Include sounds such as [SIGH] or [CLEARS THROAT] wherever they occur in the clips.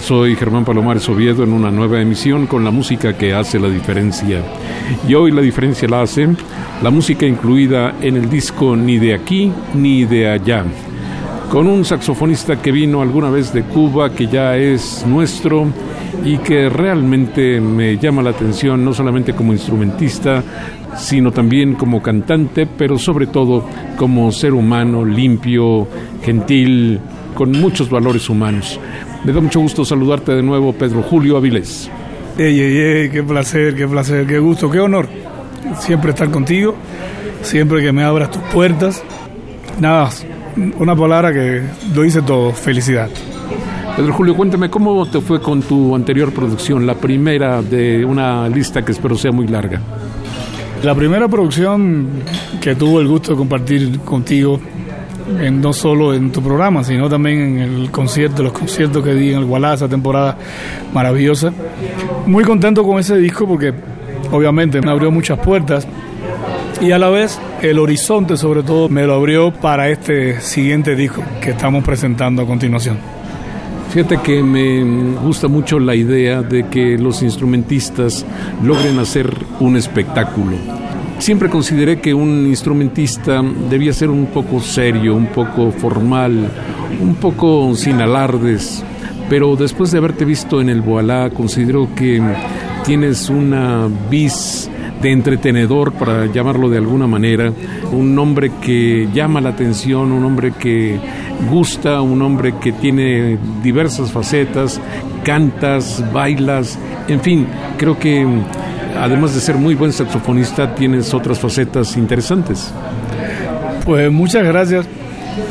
Soy Germán Palomares Oviedo en una nueva emisión con la música que hace la diferencia. Y hoy la diferencia la hace la música incluida en el disco Ni de aquí ni de allá, con un saxofonista que vino alguna vez de Cuba, que ya es nuestro y que realmente me llama la atención, no solamente como instrumentista, sino también como cantante, pero sobre todo como ser humano limpio, gentil, con muchos valores humanos. Me da mucho gusto saludarte de nuevo, Pedro Julio Avilés. Ey, ey, ey, qué placer, qué placer, qué gusto, qué honor siempre estar contigo, siempre que me abras tus puertas. Nada, una palabra que lo dice todo, felicidad. Pedro Julio, cuéntame cómo te fue con tu anterior producción, la primera de una lista que espero sea muy larga. La primera producción que tuvo el gusto de compartir contigo en, no solo en tu programa, sino también en el concierto, los conciertos que di en el Gualá, esa temporada maravillosa. Muy contento con ese disco porque obviamente me abrió muchas puertas y a la vez el horizonte sobre todo me lo abrió para este siguiente disco que estamos presentando a continuación. Fíjate que me gusta mucho la idea de que los instrumentistas logren hacer un espectáculo Siempre consideré que un instrumentista debía ser un poco serio, un poco formal, un poco sin alardes, pero después de haberte visto en el Boalá, considero que tienes una vis de entretenedor, para llamarlo de alguna manera, un hombre que llama la atención, un hombre que gusta, un hombre que tiene diversas facetas, cantas, bailas, en fin, creo que además de ser muy buen saxofonista, tienes otras facetas interesantes. Pues muchas gracias.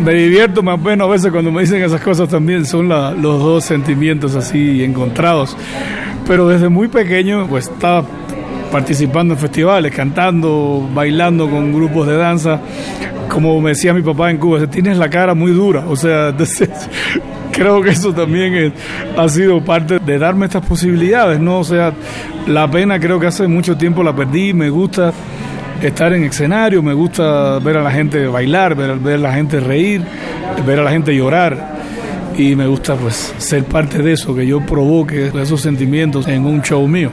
Me divierto más bueno a veces cuando me dicen esas cosas también, son los dos sentimientos así encontrados. Pero desde muy pequeño pues estaba participando en festivales, cantando, bailando con grupos de danza. Como me decía mi papá en Cuba, tienes la cara muy dura. O sea, [LAUGHS] creo que eso también ha sido parte de darme estas posibilidades, ¿no? O sea, la pena creo que hace mucho tiempo la perdí, me gusta estar en escenario, me gusta ver a la gente bailar, ver, ver a la gente reír, ver a la gente llorar y me gusta pues ser parte de eso, que yo provoque esos sentimientos en un show mío.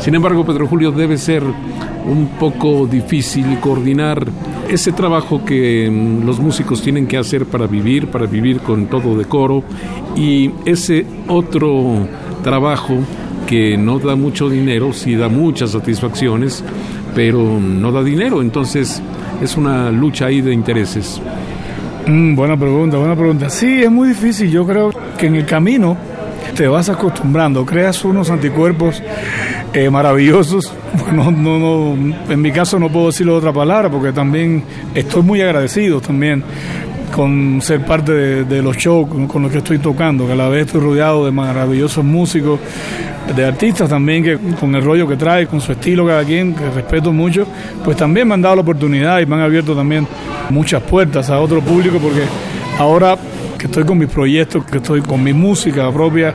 Sin embargo, Pedro Julio, debe ser un poco difícil coordinar ese trabajo que mm, los músicos tienen que hacer para vivir, para vivir con todo decoro, y ese otro trabajo que no da mucho dinero, sí da muchas satisfacciones, pero no da dinero, entonces es una lucha ahí de intereses. Mm, buena pregunta, buena pregunta. Sí, es muy difícil. Yo creo que en el camino te vas acostumbrando, creas unos anticuerpos eh, maravillosos. [LAUGHS] No, no, no, en mi caso no puedo decirle otra palabra porque también estoy muy agradecido también con ser parte de, los shows con, los que estoy tocando, que a la vez estoy rodeado de maravillosos músicos, de artistas también que con el rollo que trae, con su estilo cada quien, que respeto mucho, pues también me han dado la oportunidad y me han abierto también muchas puertas a otro público porque ahora que estoy con mis proyectos, que estoy con mi música propia,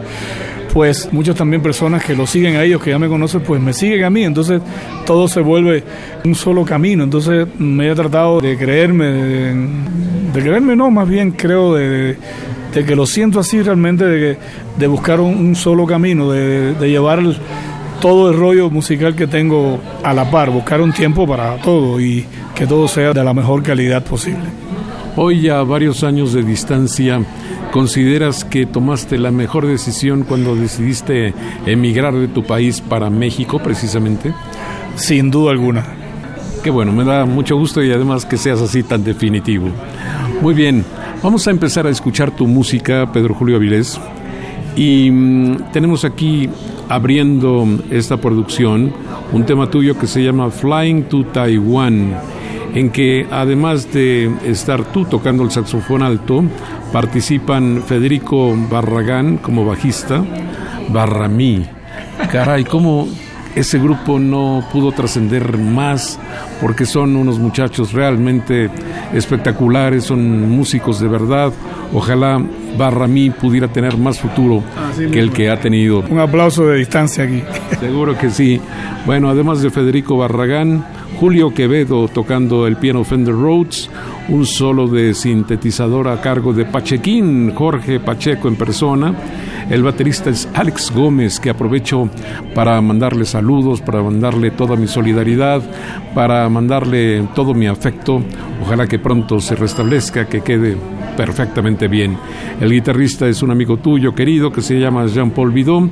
pues muchas también personas que lo siguen a ellos, que ya me conocen, pues me siguen a mí, entonces todo se vuelve un solo camino, entonces me he tratado de creerme, de, creerme no, más bien creo de, que lo siento así realmente, de, de buscar un, solo camino, de, llevar todo el rollo musical que tengo a la par, buscar un tiempo para todo y que todo sea de la mejor calidad posible. Hoy a varios años de distancia, ¿consideras que tomaste la mejor decisión cuando decidiste emigrar de tu país para México precisamente? Sin duda alguna. Qué bueno, me da mucho gusto y además que seas así tan definitivo. Muy bien, vamos a empezar a escuchar tu música, Pedro Julio Avilés. Y mm, tenemos aquí abriendo esta producción un tema tuyo que se llama Flying to Taiwan, en que además de estar tú tocando el saxofón alto, participan Federico Barragán como bajista, Barramí. Caray, ¿cómo, ese grupo no pudo trascender más porque son unos muchachos realmente espectaculares, son músicos de verdad. Ojalá Barramí pudiera tener más futuro que el que ha tenido. Un aplauso de distancia aquí. Seguro que sí. Bueno, además de Federico Barragán, Julio Quevedo tocando el piano Fender Rhodes, un solo de sintetizador a cargo de Pachequín, Jorge Pacheco en persona. El baterista es Alex Gómez, que aprovecho para mandarle saludos, para mandarle toda mi solidaridad, para mandarle todo mi afecto. Ojalá que pronto se restablezca, que quede perfectamente bien. El guitarrista es un amigo tuyo querido que se llama Jean-Paul Bidon.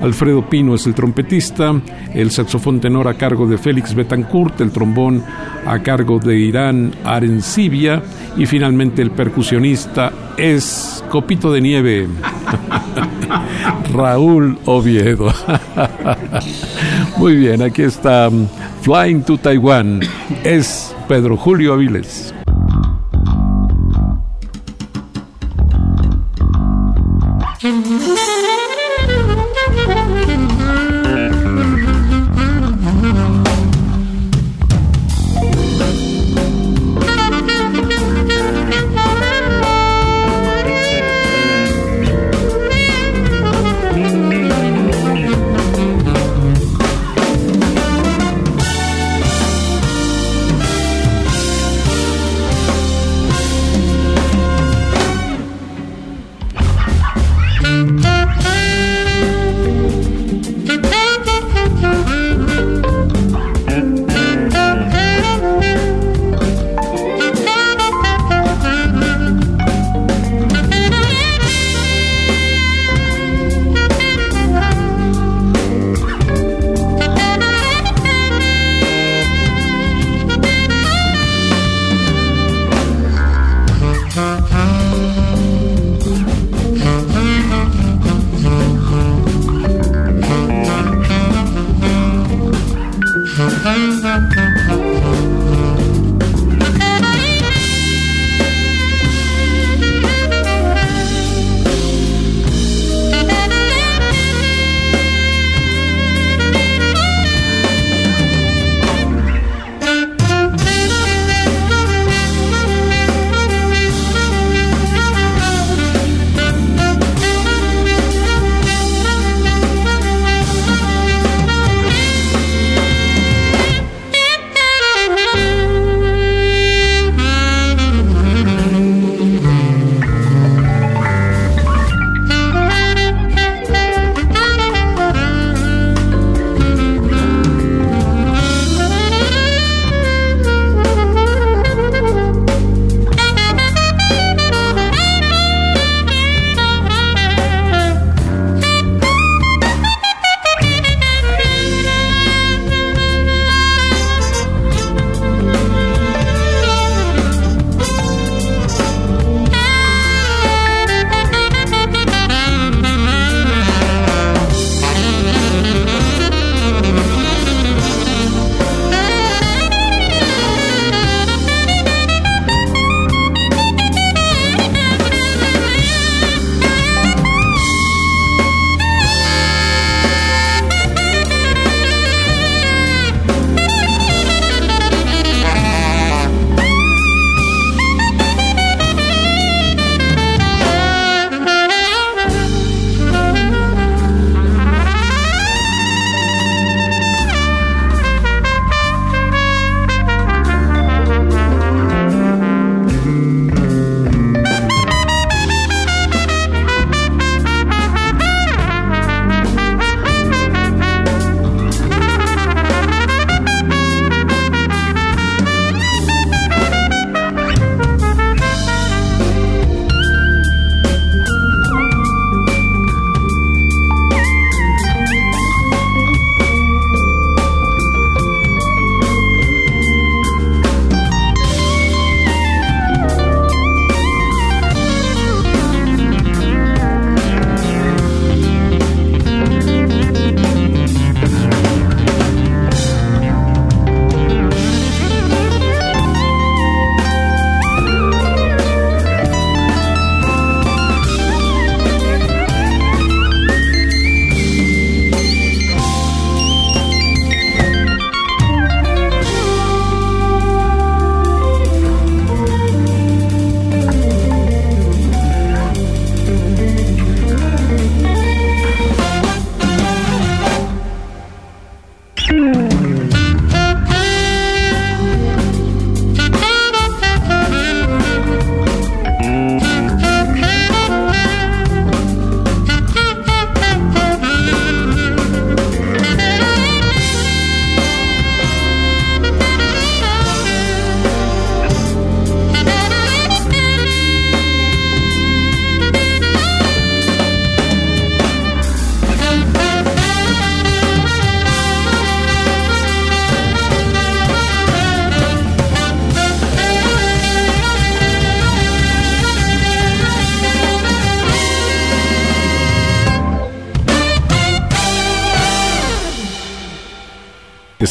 Alfredo Pino es el trompetista. El saxofón tenor a cargo de Félix Betancourt. El trombón a cargo de Irán Arencibia. Y finalmente el percusionista es Copito de Nieve. [LAUGHS] Raúl Oviedo. [LAUGHS] Muy bien, aquí está um, Flying to Taiwan. Es Pedro Julio Aviles.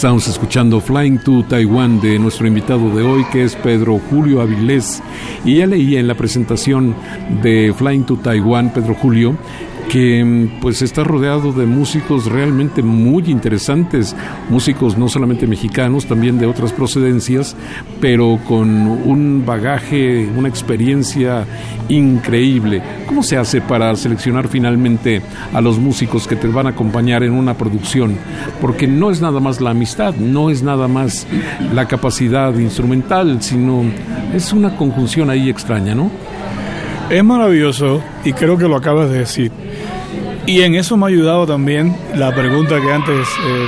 Estamos escuchando Flying to Taiwan de nuestro invitado de hoy, que es Pedro Julio Avilés. Y ya leía en la presentación de Flying to Taiwan, Pedro Julio, que mm, pues está rodeado de músicos realmente muy interesantes, músicos no solamente mexicanos, también de otras procedencias, pero con un bagaje, una experiencia increíble. ¿Cómo se hace para seleccionar finalmente a los músicos que te van a acompañar en una producción? Porque no es nada más la amistad, no es nada más la capacidad instrumental, sino es una conjunción ahí extraña, ¿no? Es maravilloso y creo que lo acabas de decir. Y en eso me ha ayudado también la pregunta que antes eh,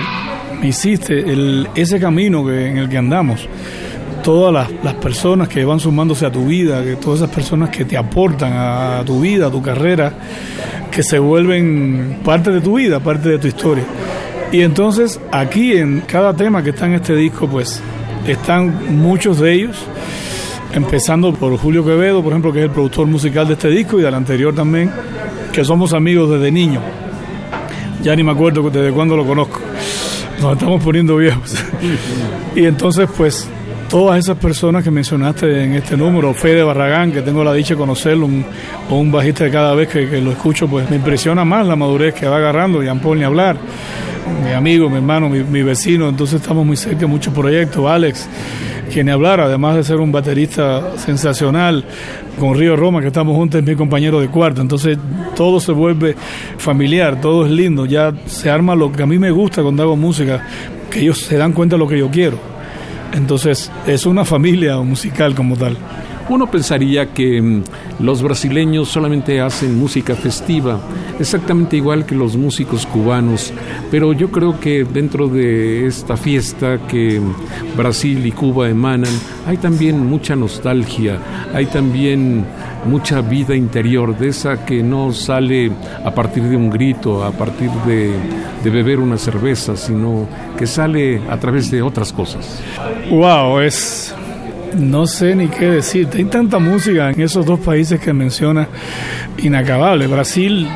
me hiciste, el, ese camino que, en el que andamos. Todas las, las, personas que van sumándose a tu vida, que todas esas personas que te aportan a tu vida, a tu carrera, que se vuelven parte de tu vida, parte de tu historia. Y entonces aquí en cada tema que está en este disco, pues están muchos de ellos, empezando por Julio Quevedo, por ejemplo, que es el productor musical de este disco y del anterior también, que somos amigos desde niño. Ya ni me acuerdo desde cuándo lo conozco. Nos estamos poniendo viejos. y entonces, pues, todas esas personas que mencionaste en este número, Fede Barragán, que tengo la dicha de conocerlo, un, un bajista que cada vez que, lo escucho, pues me impresiona más la madurez que va agarrando, Jean Paul ni hablar, mi amigo, mi hermano, mi, mi vecino, entonces estamos muy cerca de muchos proyectos, Alex, quien hablar, además de ser un baterista sensacional, con Río Roma, que estamos juntos, es mi compañero de cuarto. Entonces todo se vuelve familiar, todo es lindo. Ya se arma lo que a mí me gusta cuando hago música, que ellos se dan cuenta de lo que yo quiero. Entonces es una familia musical como tal. Uno pensaría que mm, los brasileños solamente hacen música festiva, exactamente igual que los músicos cubanos, pero yo creo que dentro de esta fiesta que Brasil y Cuba emanan, hay también mucha nostalgia, hay también mucha vida interior, de esa que no sale a partir de un grito, a partir de, de beber una cerveza, sino que sale a través de otras cosas. Wow, es no sé ni qué decir. Hay tanta música en esos dos países que menciona inacabable. Brasil,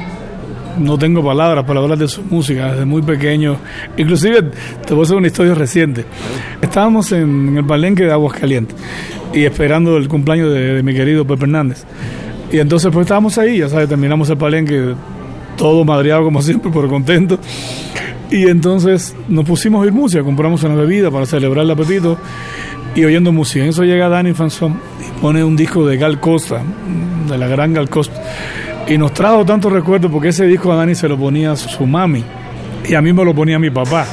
no tengo palabras para hablar de su música desde muy pequeño. Inclusive, te voy a hacer una historia reciente. Estábamos en, el palenque de Aguascalientes y esperando el cumpleaños de, mi querido Pepe Hernández. Y entonces pues estábamos ahí, ya sabes, terminamos el palenque todo madreado como siempre, pero contento. Y entonces nos pusimos a oír música, compramos una bebida para celebrar el apetito y oyendo música. En eso llega Danny Fanson y pone un disco de Gal Costa, de la gran Gal Costa. Y nos trajo tantos recuerdos porque ese disco a Dani se lo ponía su mami y a mí me lo ponía mi papá.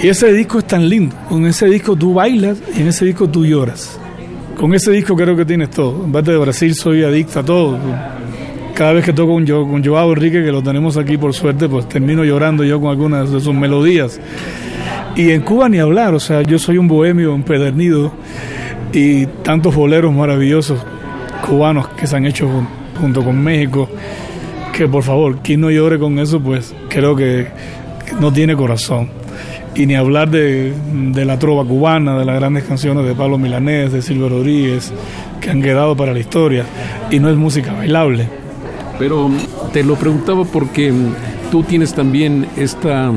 Y ese disco es tan lindo. Con ese disco tú bailas y en ese disco tú lloras. Con ese disco creo que tienes todo. En parte de Brasil soy adicta a todo. Cada vez que toco con, yo, con Joao Enrique, que lo tenemos aquí por suerte, pues termino llorando yo con algunas de sus melodías. Y en Cuba ni hablar, o sea, yo soy un bohemio empedernido y tantos boleros maravillosos cubanos que se han hecho junto con México, que por favor, quien no llore con eso, pues creo que no tiene corazón. Y ni hablar de, de la trova cubana, de las grandes canciones de Pablo Milanés, de Silvio Rodríguez, que han quedado para la historia, y no es música bailable. Pero te lo preguntaba porque tú tienes también esta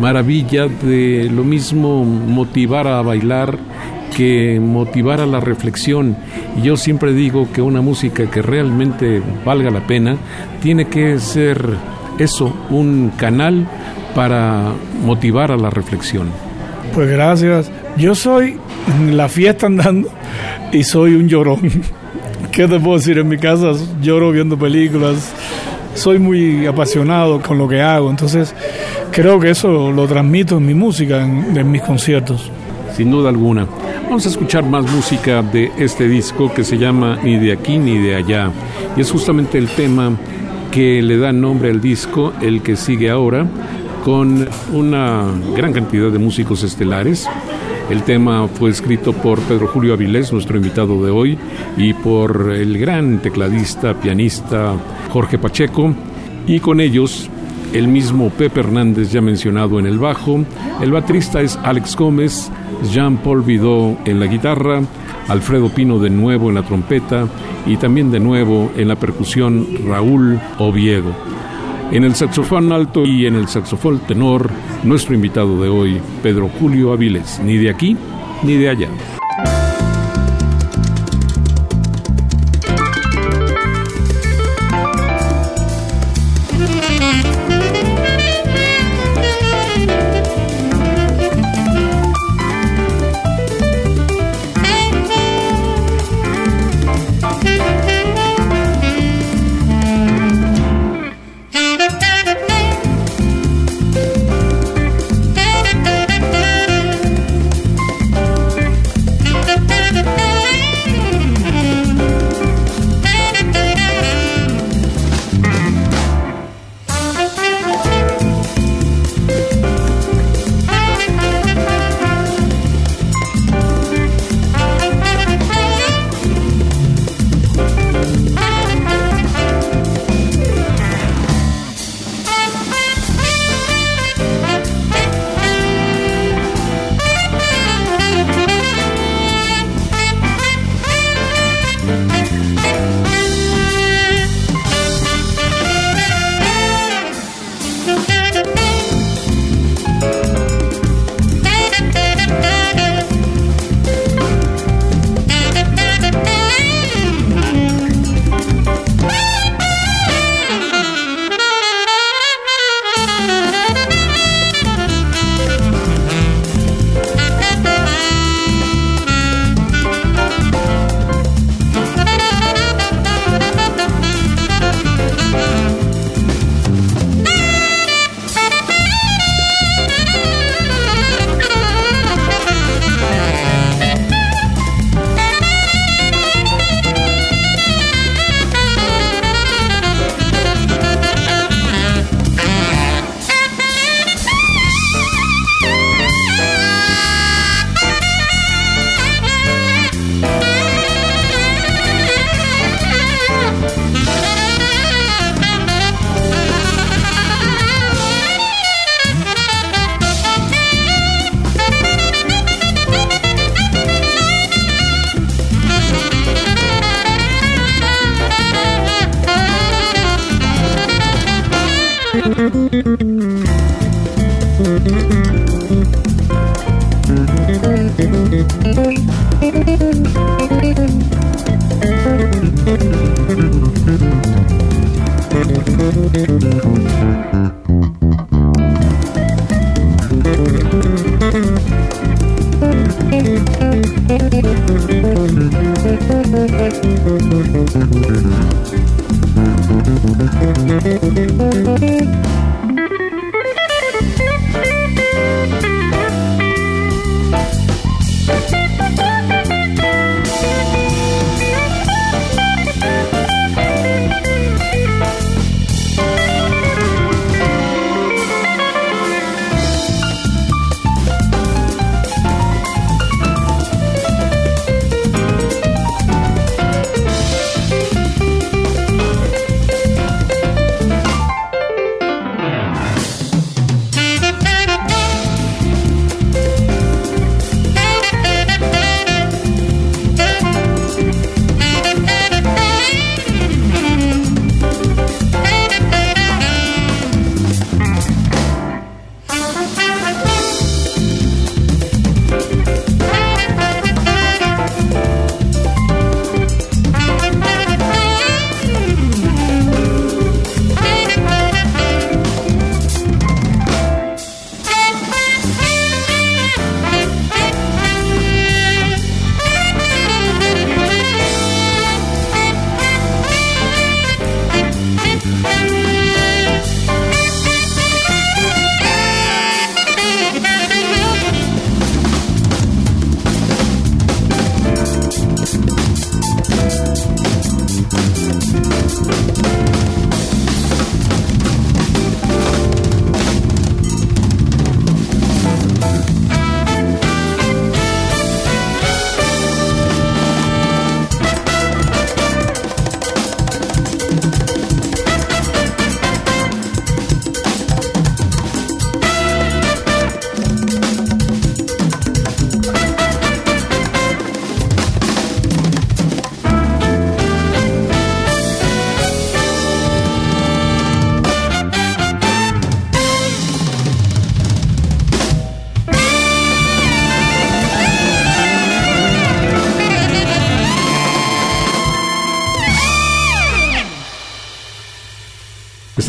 maravilla de lo mismo motivar a bailar que motivar a la reflexión. Y yo siempre digo que una música que realmente valga la pena tiene que ser eso, un canal para motivar a la reflexión. Pues gracias. Yo soy la fiesta andando y soy un llorón. [LAUGHS] ¿Qué te puedo decir? En mi casa lloro viendo películas. Soy muy apasionado con lo que hago. Entonces, creo que eso lo transmito en mi música, en, mis conciertos. Sin duda alguna. Vamos a escuchar más música de este disco que se llama Ni de aquí ni de allá. Y es justamente el tema que le da nombre al disco, el que sigue ahora, con una gran cantidad de músicos estelares. El tema fue escrito por Pedro Julio Avilés, nuestro invitado de hoy, y por el gran tecladista, pianista Jorge Pacheco. Y con ellos el mismo Pepe Hernández ya mencionado en el bajo, el baterista es Alex Gómez, Jean-Paul Vidot en la guitarra, Alfredo Pino de nuevo en la trompeta. Y también de nuevo en la percusión Raúl Oviedo. En el saxofón alto y en el saxofón tenor, nuestro invitado de hoy, Pedro Julio Aviles, ni de aquí ni de allá.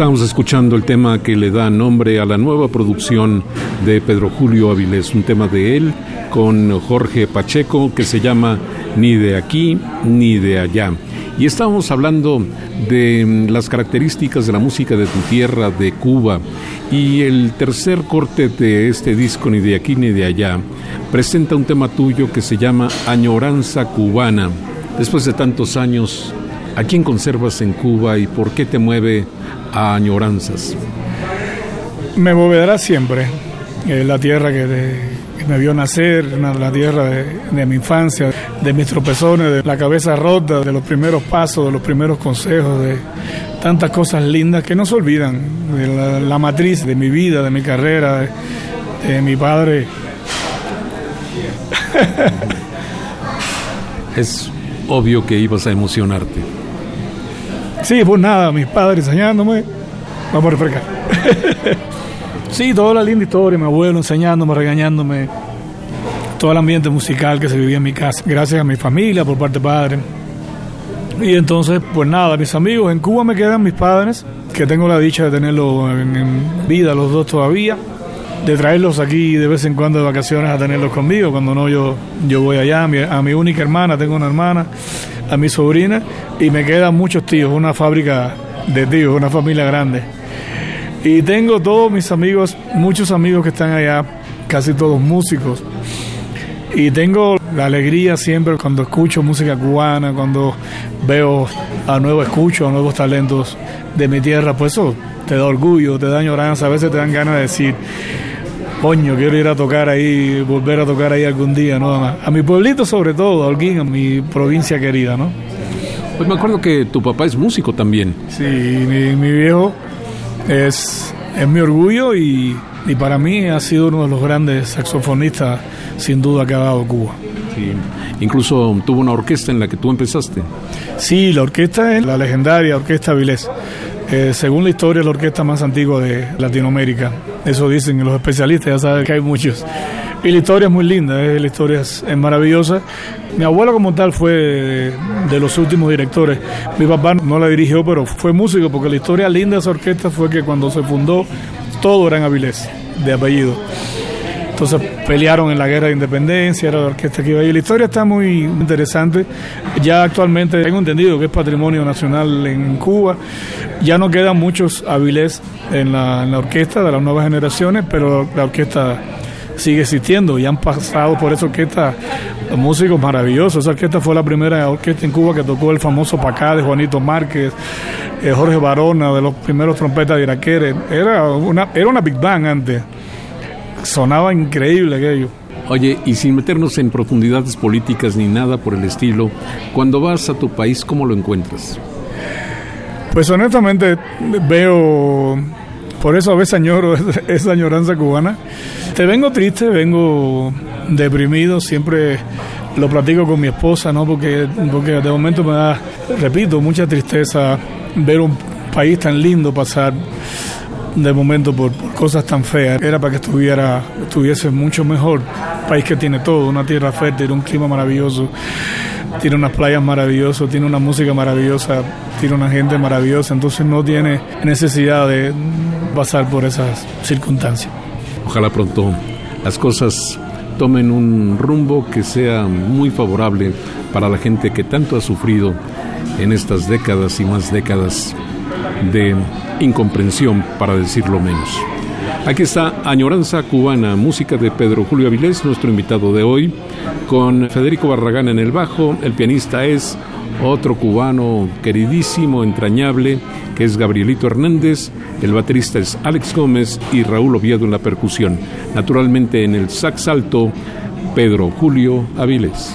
Estamos escuchando el tema que le da nombre a la nueva producción de Pedro Julio Avilés, un tema de él con Jorge Pacheco que se llama Ni de aquí ni de allá. Y estábamos hablando de mm, las características de la música de tu tierra, de Cuba. Y el tercer corte de este disco, Ni de aquí ni de allá, presenta un tema tuyo que se llama Añoranza Cubana. Después de tantos años, ¿a quién conservas en Cuba y por qué te mueve a añoranzas? Me moverá siempre. la tierra que, me vio nacer, la tierra de, mi infancia, de mis tropezones, de la cabeza rota, de los primeros pasos, de los primeros consejos, de tantas cosas lindas que no se olvidan, de la, matriz de mi vida, de mi carrera, de, mi padre. [LAUGHS] es obvio que ibas a emocionarte. Sí, pues nada, mis padres enseñándome. Vamos a refrescar. [LAUGHS] sí, toda la linda historia, mi abuelo enseñándome, regañándome. Todo el ambiente musical que se vivía en mi casa, gracias a mi familia por parte de padre. Y entonces, pues nada, mis amigos, en Cuba me quedan mis padres, que tengo la dicha de tenerlos en, vida, los dos todavía, de traerlos aquí de vez en cuando de vacaciones a tenerlos conmigo, cuando no yo, yo voy allá, a mi, a mi única hermana, tengo una hermana, a mi sobrina y me quedan muchos tíos, una fábrica de tíos, una familia grande. Y tengo todos mis amigos, muchos amigos que están allá, casi todos músicos. Y tengo la alegría siempre cuando escucho música cubana, cuando veo a nuevos escucho, a nuevos talentos de mi tierra, pues eso te da orgullo, te da añoranza, a veces te dan ganas de decir, coño, quiero ir a tocar ahí, volver a tocar ahí algún día, ¿no? A mi pueblito sobre todo, a Holguín, a mi provincia querida, ¿no? Pues me acuerdo que tu papá es músico también. Sí, mi, viejo es, es mi orgullo y, y, para mí ha sido uno de los grandes saxofonistas sin duda que ha dado Cuba. Sí. Incluso tuvo una orquesta en la que tú empezaste. Sí, la orquesta es la legendaria Orquesta Vilés. Eh, según la historia, la orquesta más antigua de Latinoamérica. Eso dicen los especialistas, ya saben que hay muchos. Y la historia es muy linda, eh, la historia es, maravillosa. Mi abuelo como tal fue de, los últimos directores. Mi papá no la dirigió, pero fue músico, porque la historia linda de esa orquesta fue que cuando se fundó, todo era en Avilés, de apellido. Entonces pelearon en la guerra de independencia, era la orquesta que iba ahí. La historia está muy interesante. Ya actualmente tengo entendido que es patrimonio nacional en Cuba. Ya no quedan muchos Avilés en la, orquesta de las nuevas generaciones, pero la orquesta sigue existiendo y han pasado por esa orquesta músicos maravillosos. Esa orquesta fue la primera orquesta en Cuba que tocó el famoso Pacá de Juanito Márquez, eh, Jorge Barona, de los primeros trompetas de Iraquere. Era una, era una Big Bang antes sonaba increíble aquello. Oye, y sin meternos en profundidades políticas ni nada por el estilo, cuando vas a tu país, ¿cómo lo encuentras? Pues honestamente veo, por eso a veces añoro [LAUGHS] esa añoranza cubana. Te vengo triste, vengo deprimido, siempre lo platico con mi esposa, ¿no? Porque, porque de momento me da, repito, mucha tristeza ver un país tan lindo pasar de momento por, cosas tan feas. Era para que estuviera, estuviese mucho mejor. país que tiene todo, una tierra fértil, un clima maravilloso, tiene unas playas maravillosas, tiene una música maravillosa, tiene una gente maravillosa, entonces no tiene necesidad de pasar por esas circunstancias. Ojalá pronto las cosas tomen un rumbo que sea muy favorable para la gente que tanto ha sufrido en estas décadas y más décadas de incomprensión, para decirlo menos. Aquí está Añoranza Cubana, música de Pedro Julio Avilés, nuestro invitado de hoy, con Federico Barragán en el bajo, el pianista es otro cubano queridísimo, entrañable, que es Gabrielito Hernández, el baterista es Alex Gómez y Raúl Oviedo en la percusión. Naturalmente en el sax alto, Pedro Julio Avilés.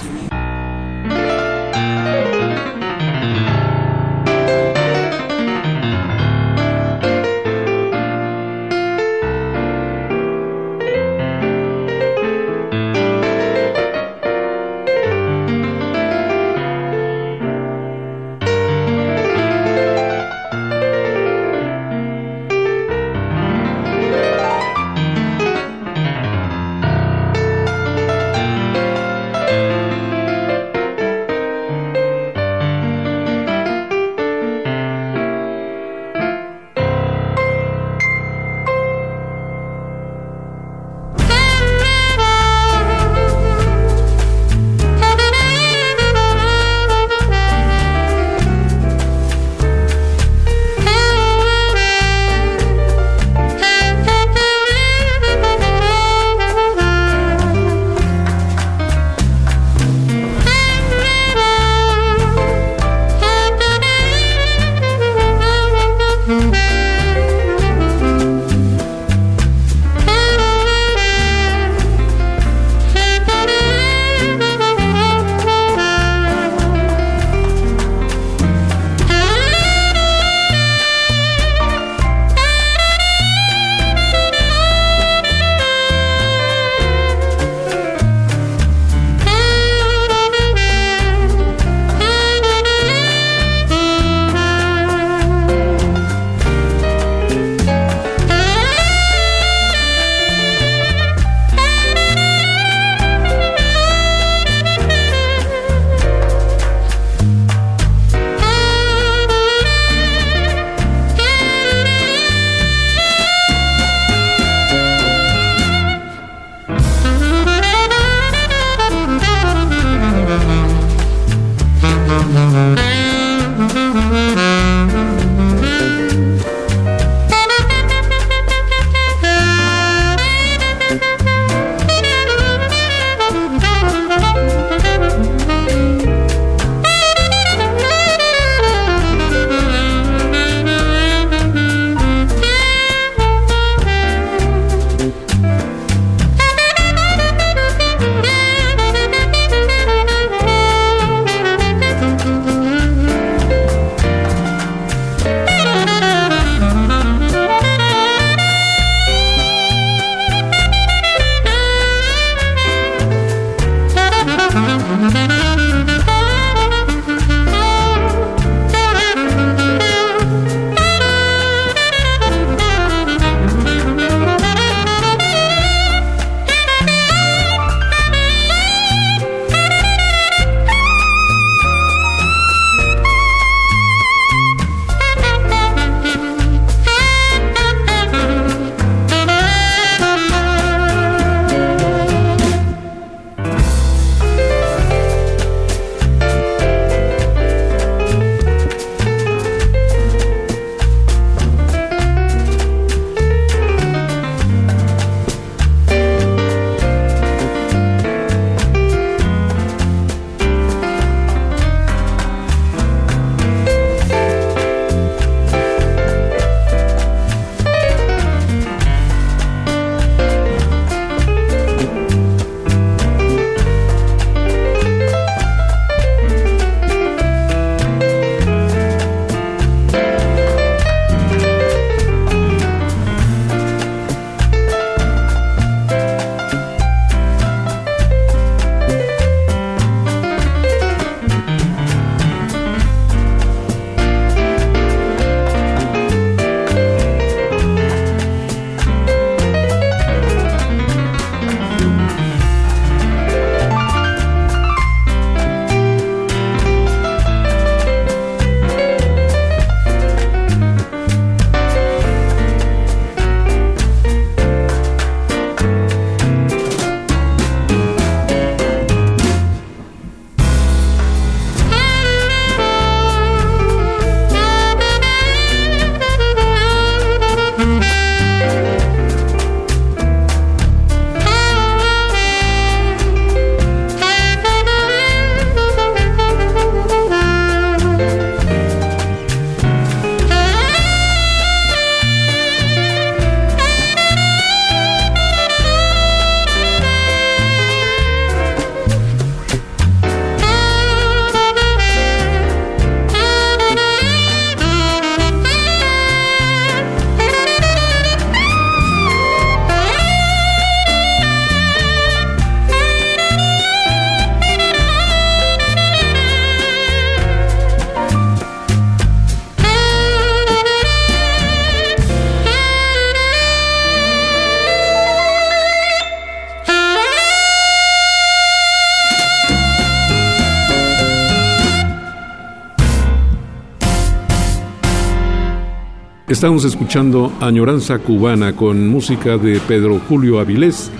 Estamos escuchando Añoranza Cubana con música de Pedro Julio Avilés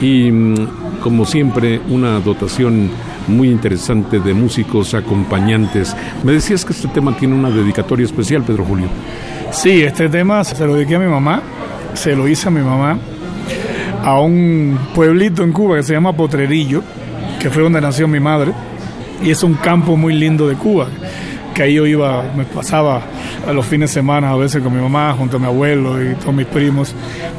y mm, como siempre una dotación muy interesante de músicos acompañantes. Me decías que este tema tiene una dedicatoria especial, Pedro Julio. Sí, este tema se lo dediqué a mi mamá, se lo hice a mi mamá, a un pueblito en Cuba que se llama Potrerillo, que fue donde nació mi madre, y es un campo muy lindo de Cuba, que ahí yo iba, me pasaba a los fines de semana a veces con mi mamá, junto a mi abuelo y todos mis primos.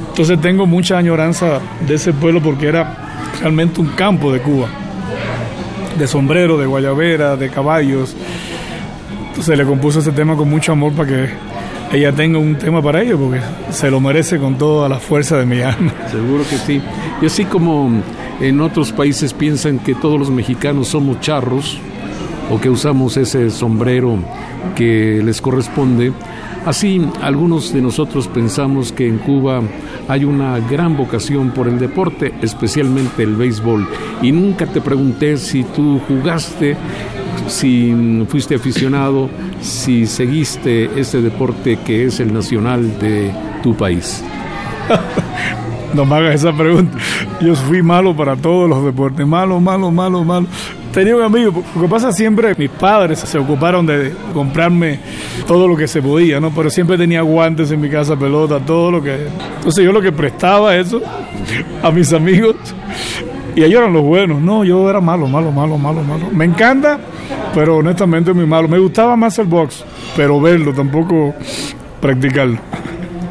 Entonces tengo mucha añoranza de ese pueblo porque era realmente un campo de Cuba, de sombrero, de guayabera, de caballos. Entonces le compuso ese tema con mucho amor para que ella tenga un tema para ello, porque se lo merece con toda la fuerza de mi alma. Seguro que sí. Y así como en otros países piensan que todos los mexicanos somos charros, o que usamos ese sombrero que les corresponde. Así, algunos de nosotros pensamos que en Cuba hay una gran vocación por el deporte, especialmente el béisbol. Y nunca te pregunté si tú jugaste, si fuiste aficionado, si seguiste este deporte que es el nacional de tu país. [LAUGHS] no me hagas esa pregunta. Yo fui malo para todos los deportes. Malo, malo, malo, malo tenía un amigo, lo que pasa siempre, mis padres se ocuparon de comprarme todo lo que se podía, ¿no? Pero siempre tenía guantes en mi casa, pelota, todo lo que... Entonces yo lo que prestaba eso a mis amigos y ellos eran los buenos. No, yo era malo, malo, malo, malo, malo. Me encanta, pero honestamente muy malo. Me gustaba más el box, pero verlo, tampoco practicarlo.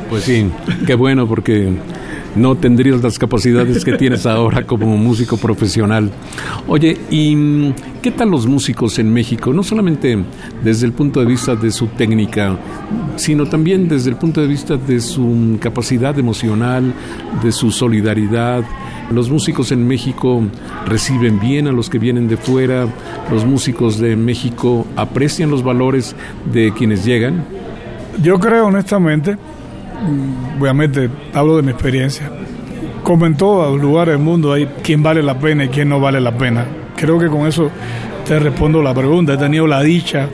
Pues sí, qué bueno porque no tendrías las capacidades que tienes ahora como músico profesional. Oye, ¿y qué tal los músicos en México? No solamente desde el punto de vista de su técnica, sino también desde el punto de vista de su capacidad emocional, de su solidaridad. Los músicos en México reciben bien a los que vienen de fuera, los músicos de México aprecian los valores de quienes llegan. Yo creo honestamente obviamente hablo de mi experiencia. Como en todos lugares del mundo hay quien vale la pena y quien no vale la pena. Creo que con eso te respondo la pregunta. He tenido la dicha,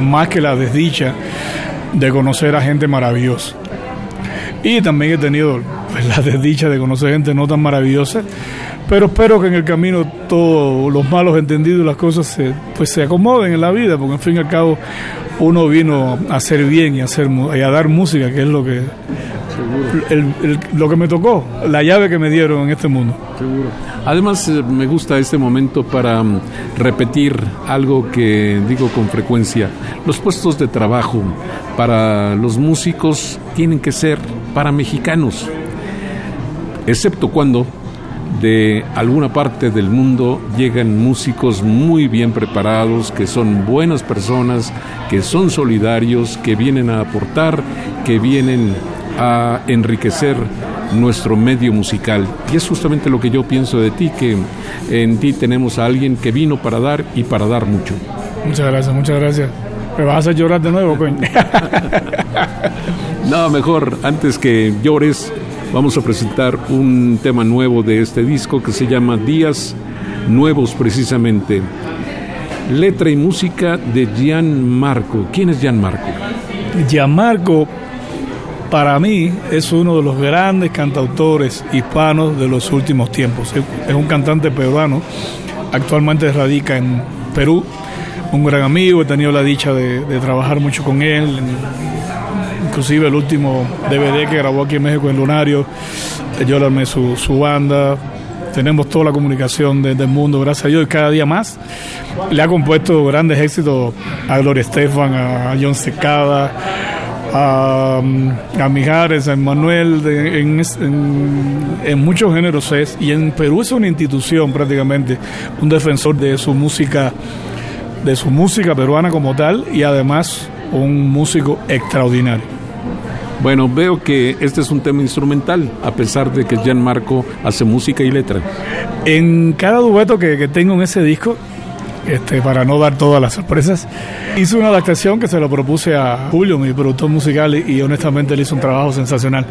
más que la desdicha, de conocer a gente maravillosa. Y también he tenido pues, la desdicha de conocer gente no tan maravillosa. Pero espero que en el camino todos los malos entendidos y las cosas se, pues se acomoden en la vida, porque en fin y al cabo uno vino a hacer bien y a, hacer, y a dar música, que es lo que, lo que me tocó, la llave que me dieron en este mundo. Seguro. Además, eh, me gusta este momento para mm, repetir algo que digo con frecuencia. Los puestos de trabajo para los músicos tienen que ser para mexicanos, excepto cuando de alguna parte del mundo llegan músicos muy bien preparados, que son buenas personas, que son solidarios, que vienen a aportar, que vienen a enriquecer nuestro medio musical. Y es justamente lo que yo pienso de ti, que en ti tenemos a alguien que vino para dar y para dar mucho. Muchas gracias, muchas gracias. Me vas a llorar de nuevo, coño. [LAUGHS] no, mejor, antes que llores, vamos a presentar un tema nuevo de este disco que se llama Días Nuevos precisamente. Letra y música de Gian Marco. ¿Quién es Gian Marco? Gian Marco para mí es uno de los grandes cantautores hispanos de los últimos tiempos. Es un cantante peruano, actualmente radica en Perú, un gran amigo, he tenido la dicha de, de trabajar mucho con él inclusive el último DVD que grabó aquí en México en Lunario, yo le armé su, banda, tenemos toda la comunicación del mundo, gracias a Dios, y cada día más. Le ha compuesto grandes éxitos a Gloria Estefan, a John Secada, a, a Mijares, a Manuel, en, en, en, muchos géneros es, y en Perú es una institución prácticamente, un defensor de su música, de su música peruana como tal, y además un músico extraordinario. Bueno, veo que este es un tema instrumental, a pesar de que Marco hace música y letra. En cada dueto que, tengo en ese disco, este, para no dar todas las sorpresas. Hice una adaptación que se lo propuse a Julio, mi productor musical, y, honestamente le hizo un trabajo sensacional.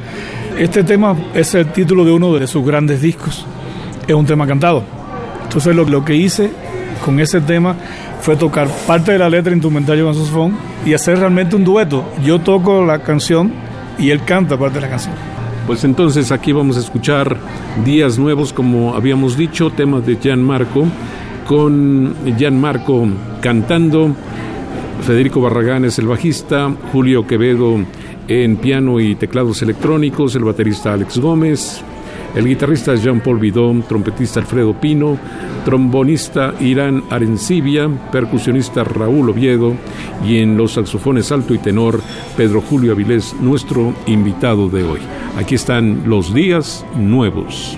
Este tema es el título de uno de sus grandes discos. Es un tema cantado. Entonces lo, lo que hice con ese tema fue tocar parte de la letra instrumental con saxofón y hacer realmente un dueto. Yo toco la canción y él canta parte de la canción. Pues entonces aquí vamos a escuchar Días Nuevos, como habíamos dicho, temas de Gianmarco, con Gianmarco cantando, Federico Barragán es el bajista, Julio Quevedo en piano y teclados electrónicos, el baterista Alex Gómez, el guitarrista Jean-Paul Bidón, trompetista Alfredo Pino, trombonista Irán Arencibia, percusionista Raúl Oviedo y en los saxofones alto y tenor Pedro Julio Avilés, nuestro invitado de hoy. Aquí están los días nuevos.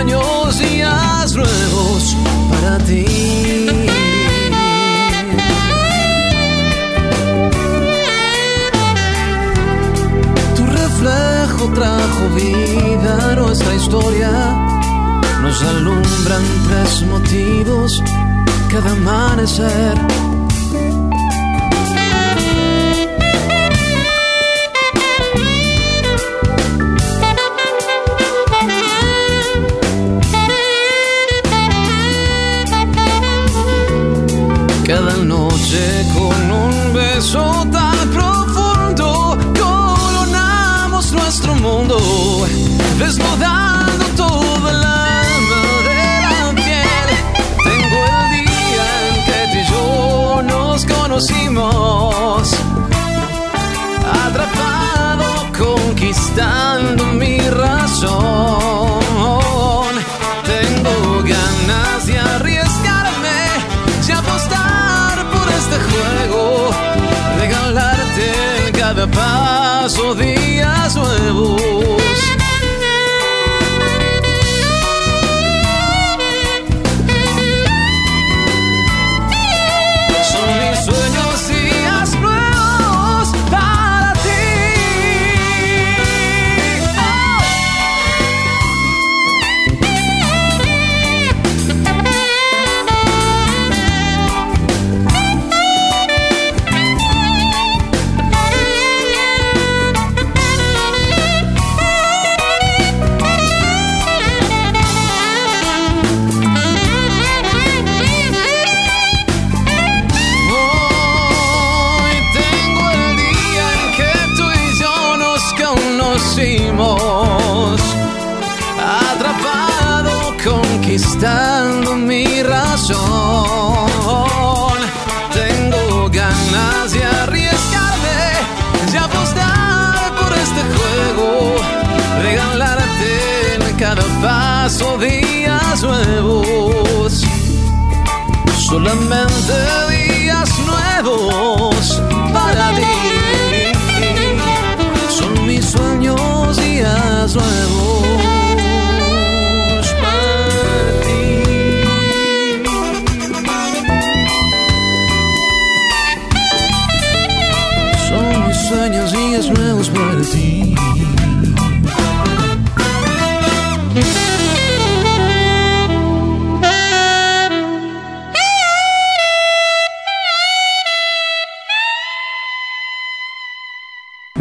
años, días nuevos para ti. Tu reflejo trajo vida a nuestra historia. Nos alumbran tres motivos cada amanecer con un beso tan profundo coronamos nuestro mundo, desnudando toda el alma de piel. Tengo el día en que tú y yo nos conocimos, atrapado, conquistando mi razón. Paso días nuevos, solamente días nuevos para ti. Son mis sueños días nuevos.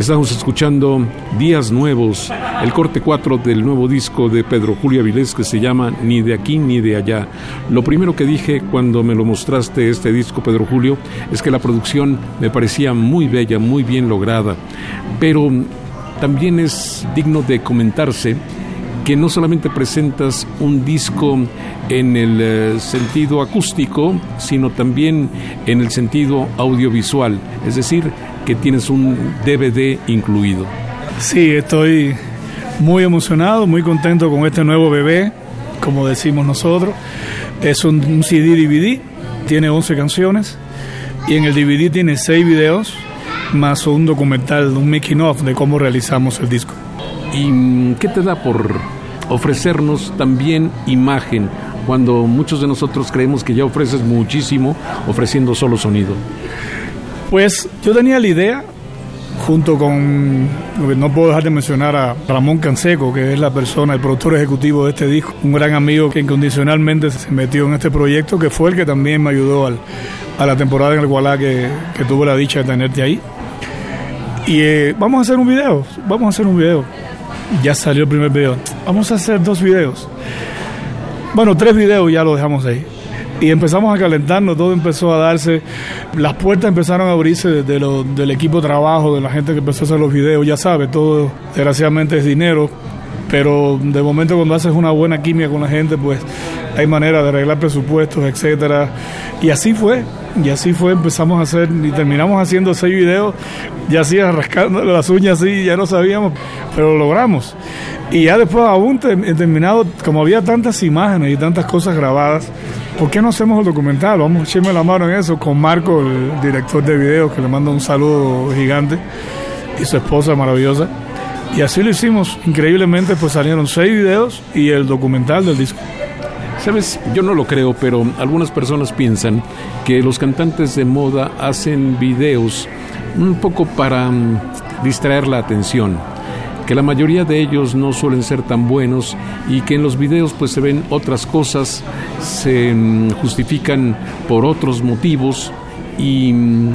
Estamos escuchando Días Nuevos, el corte 4 del nuevo disco de Pedro Julio Avilés que se llama Ni de aquí ni de allá. Lo primero que dije cuando me lo mostraste este disco, Pedro Julio, es que la producción me parecía muy bella, muy bien lograda, pero también es digno de comentarse que no solamente presentas un disco en el eh, sentido acústico, sino también en el sentido audiovisual, es decir, que tienes un DVD incluido. Sí, estoy muy emocionado, muy contento con este nuevo bebé, como decimos nosotros. Es un, CD DVD, tiene 11 canciones y en el DVD tiene 6 videos más un documental, un making of de cómo realizamos el disco. ¿Y qué te da por ofrecernos también imagen cuando muchos de nosotros creemos que ya ofreces muchísimo ofreciendo solo sonido? Pues yo tenía la idea, junto con, no puedo dejar de mencionar a Ramón Canseco, que es la persona, el productor ejecutivo de este disco, un gran amigo que incondicionalmente se metió en este proyecto, que fue el que también me ayudó a la temporada en el Gualá que, que tuve la dicha de tenerte ahí. Y eh, vamos a hacer un video, vamos a hacer un video. Ya salió el primer video. Vamos a hacer dos videos. Bueno, tres videos ya lo dejamos ahí. Y empezamos a calentarnos, todo empezó a darse, las puertas empezaron a abrirse de lo, del equipo de trabajo, de la gente que empezó a hacer los videos, ya sabes, todo desgraciadamente es dinero, pero de momento cuando haces una buena química con la gente, pues hay manera de arreglar presupuestos, etcétera. Y así fue, y así fue, empezamos a hacer, y terminamos haciendo seis videos, ya así [LAUGHS] rascando las uñas así, ya no sabíamos, pero lo logramos. Y ya después aún terminado, como había tantas imágenes y tantas cosas grabadas, ¿por qué no hacemos el documental? Vamos a echarme la mano en eso con Marco, el director de videos, que le manda un saludo gigante, y su esposa maravillosa. Y así lo hicimos, increíblemente pues salieron seis videos y el documental del disco. Sabes, yo no lo creo, pero algunas personas piensan que los cantantes de moda hacen videos un poco para mm, distraer la atención, que la mayoría de ellos no suelen ser tan buenos y que en los videos pues se ven otras cosas, se mm, justifican por otros motivos y mm,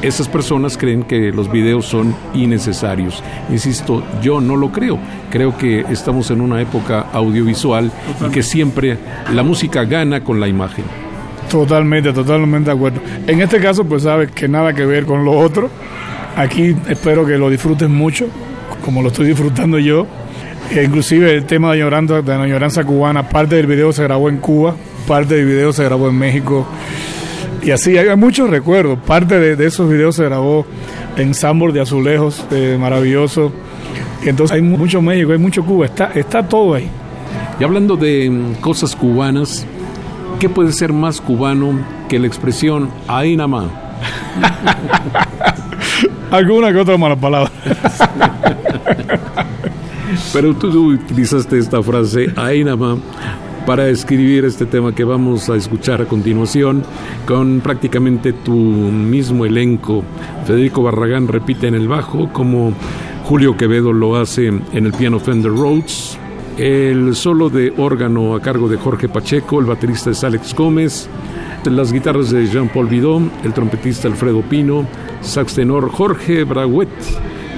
esas personas creen que los videos son innecesarios. Insisto, yo no lo creo. Creo que estamos en una época audiovisual y que siempre la música gana con la imagen. Totalmente, totalmente de acuerdo. En este caso, pues sabes que nada que ver con lo otro. Aquí espero que lo disfrutes mucho, como lo estoy disfrutando yo. E inclusive el tema de, llorando, de la lloranza cubana, parte del video se grabó en Cuba, parte del video se grabó en México. Y así hay muchos recuerdos. Parte de, esos videos se grabó en Sambor de Azulejos, eh, maravilloso. Y entonces hay mucho México, hay mucho Cuba, está, está todo ahí. Y hablando de mm, cosas cubanas, ¿qué puede ser más cubano que la expresión ahí nada más? [LAUGHS] Alguna que otra mala palabra. Pero tú utilizaste esta frase, más para escribir este tema que vamos a escuchar a continuación con prácticamente tu mismo elenco. Federico Barragán repite en el bajo como Julio Quevedo lo hace en el piano Fender Rhodes. El solo de órgano a cargo de Jorge Pacheco, el baterista es Alex Gómez, las guitarras de Jean-Paul Bidon, el trompetista Alfredo Pino, sax tenor Jorge Braguet,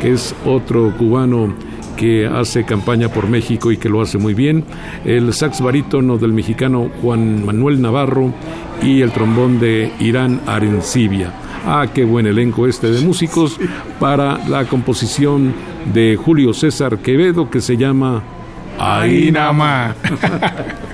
que es otro cubano que hace campaña por México y que lo hace muy bien, el sax barítono del mexicano Juan Manuel Navarro y el trombón de Irán Arencibia. Ah, qué buen elenco este de músicos para la composición de Julio César Quevedo que se llama Ahí nada más. [LAUGHS]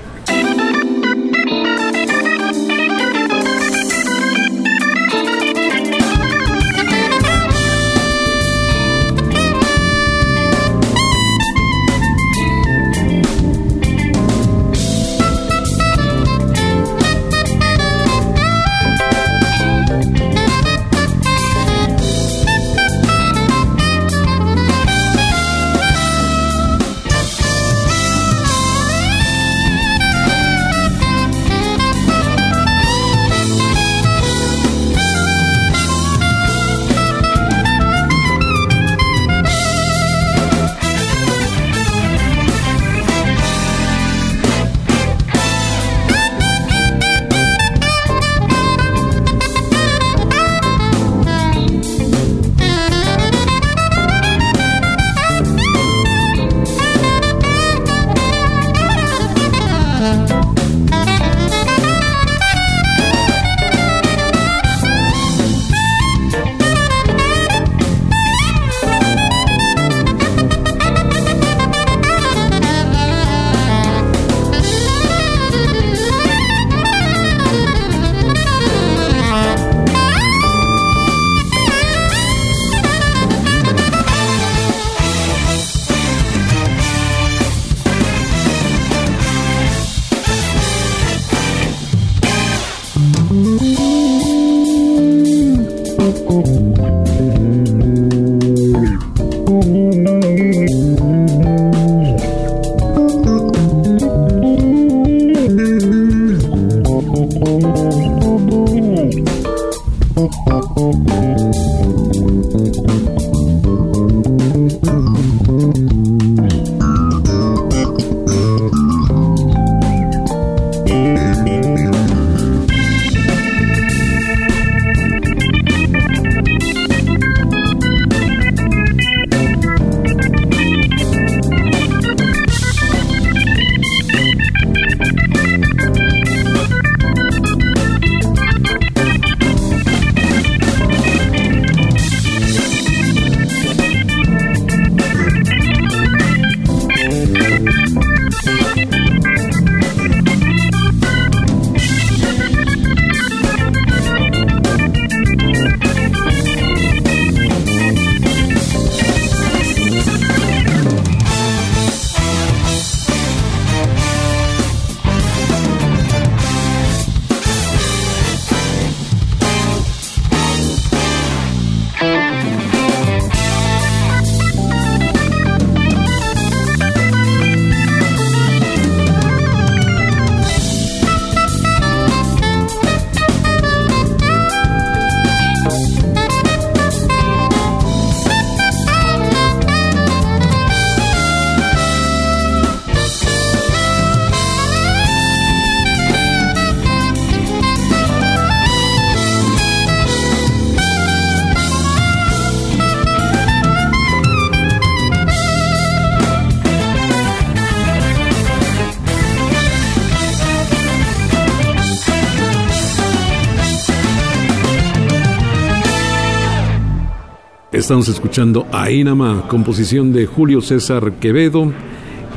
Estamos escuchando Ainama, composición de Julio César Quevedo,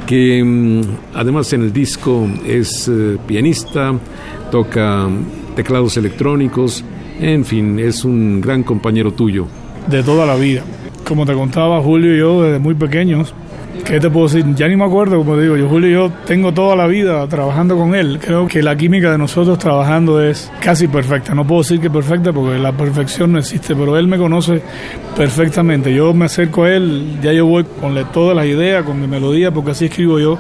que mm, además en el disco es eh, pianista, toca teclados electrónicos, en fin, es un gran compañero tuyo. De toda la vida. Como te contaba Julio y yo desde muy pequeños, ¿Qué te puedo decir? Ya ni me acuerdo, como digo, yo Julio yo tengo toda la vida trabajando con él. Creo que la química de nosotros trabajando es casi perfecta. No puedo decir que perfecta porque la perfección no existe, pero él me conoce perfectamente. Yo me acerco a él, ya yo voy con todas las ideas, con mi melodía, porque así escribo yo.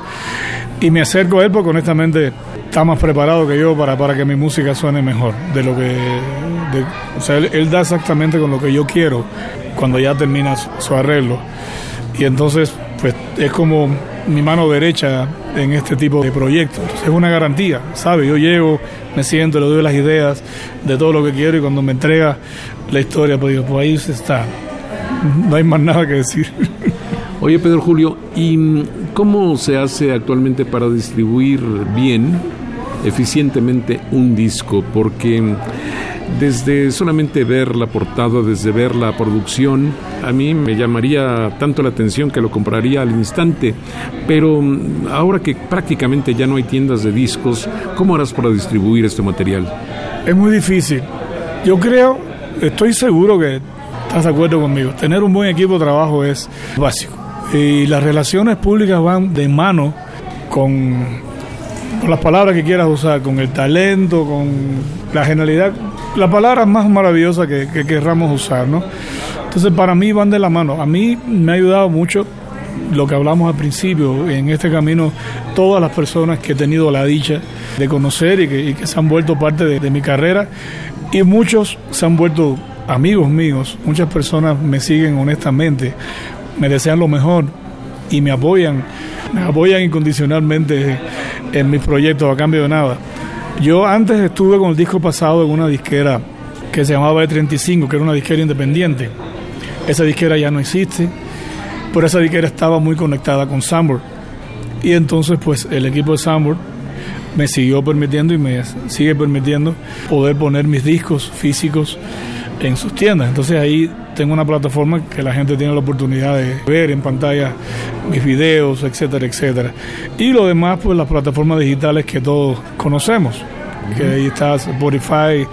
Y me acerco a él porque honestamente está más preparado que yo para, para que mi música suene mejor. De lo que. o sea, él, él da exactamente con lo que yo quiero cuando ya termina su arreglo. Y entonces pues es como mi mano derecha en este tipo de proyectos. es una garantía, ¿sabe? Yo llego, me siento, le doy las ideas de todo lo que quiero y cuando me entrega la historia, pues digo, pues ahí está. No hay más nada que decir. Oye, Pedro Julio, ¿y cómo se hace actualmente para distribuir bien, eficientemente un disco? Porque desde solamente ver la portada, desde ver la producción, a mí me llamaría tanto la atención que lo compraría al instante. Pero mm, ahora que prácticamente ya no hay tiendas de discos, ¿cómo harás para distribuir este material? Es muy difícil. Yo creo, estoy seguro que estás de acuerdo conmigo. Tener un buen equipo de trabajo es básico. Y las relaciones públicas van de mano con, las palabras que quieras usar, con el talento, con la genialidad la palabra más maravillosa que, que querramos usar, ¿no? Entonces, para mí van de la mano. A mí me ha ayudado mucho lo que hablamos al principio, en este camino, todas las personas que he tenido la dicha de conocer y que, se han vuelto parte de, mi carrera, y muchos se han vuelto amigos míos, muchas personas me siguen honestamente, me desean lo mejor y me apoyan, me apoyan incondicionalmente en mis proyectos a cambio de nada. Yo antes estuve con el disco pasado en una disquera que se llamaba E35, que era una disquera independiente. Esa disquera ya no existe, pero esa disquera estaba muy conectada con Sambor. Y entonces pues el equipo de Sambor me siguió permitiendo y me sigue permitiendo poder poner mis discos físicos en sus tiendas. Entonces ahí tengo una plataforma que la gente tiene la oportunidad de ver en pantalla mis videos, etcétera, etcétera. Y lo demás, pues las plataformas digitales que todos conocemos. Que ahí está Spotify,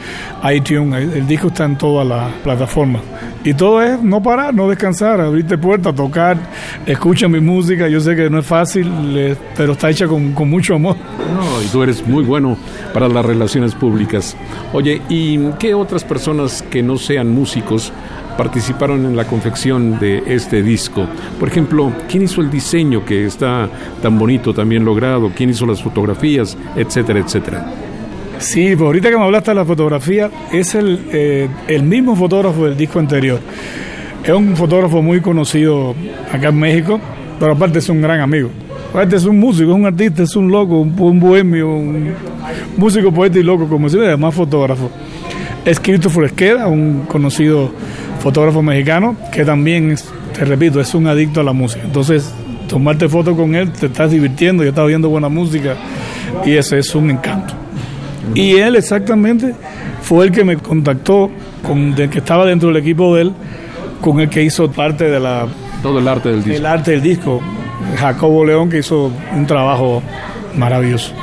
iTunes, el disco está en todas las plataformas. Y todo es no parar, no descansar, abrirte puertas, tocar, escucha mi música. Yo sé que no es fácil, pero está hecha con, con mucho amor. No, y tú eres muy bueno para las relaciones públicas. Oye, ¿y qué otras personas que no sean músicos participaron en la confección de este disco. Por ejemplo, ¿quién hizo el diseño que está tan bonito, también logrado? ¿Quién hizo las fotografías? Etcétera, etcétera. Sí, pues ahorita que me hablaste de la fotografía, es el, eh, el mismo fotógrafo del disco anterior. Es un fotógrafo muy conocido acá en México, pero aparte es un gran amigo. Aparte es un músico, es un artista, es un loco, un, bohemio, un músico, poeta y loco, como ve, además fotógrafo. Es Christopher Esqueda, un conocido fotógrafo mexicano, que también, te repito, es un adicto a la música. Entonces, tomarte fotos con él, te estás divirtiendo, yo estaba oyendo buena música y ese es un encanto. Y él exactamente fue el que me contactó, con el que estaba dentro del equipo de él, con el que hizo parte de la... Todo el arte del disco. El arte del disco. Jacobo León, que hizo un trabajo maravilloso.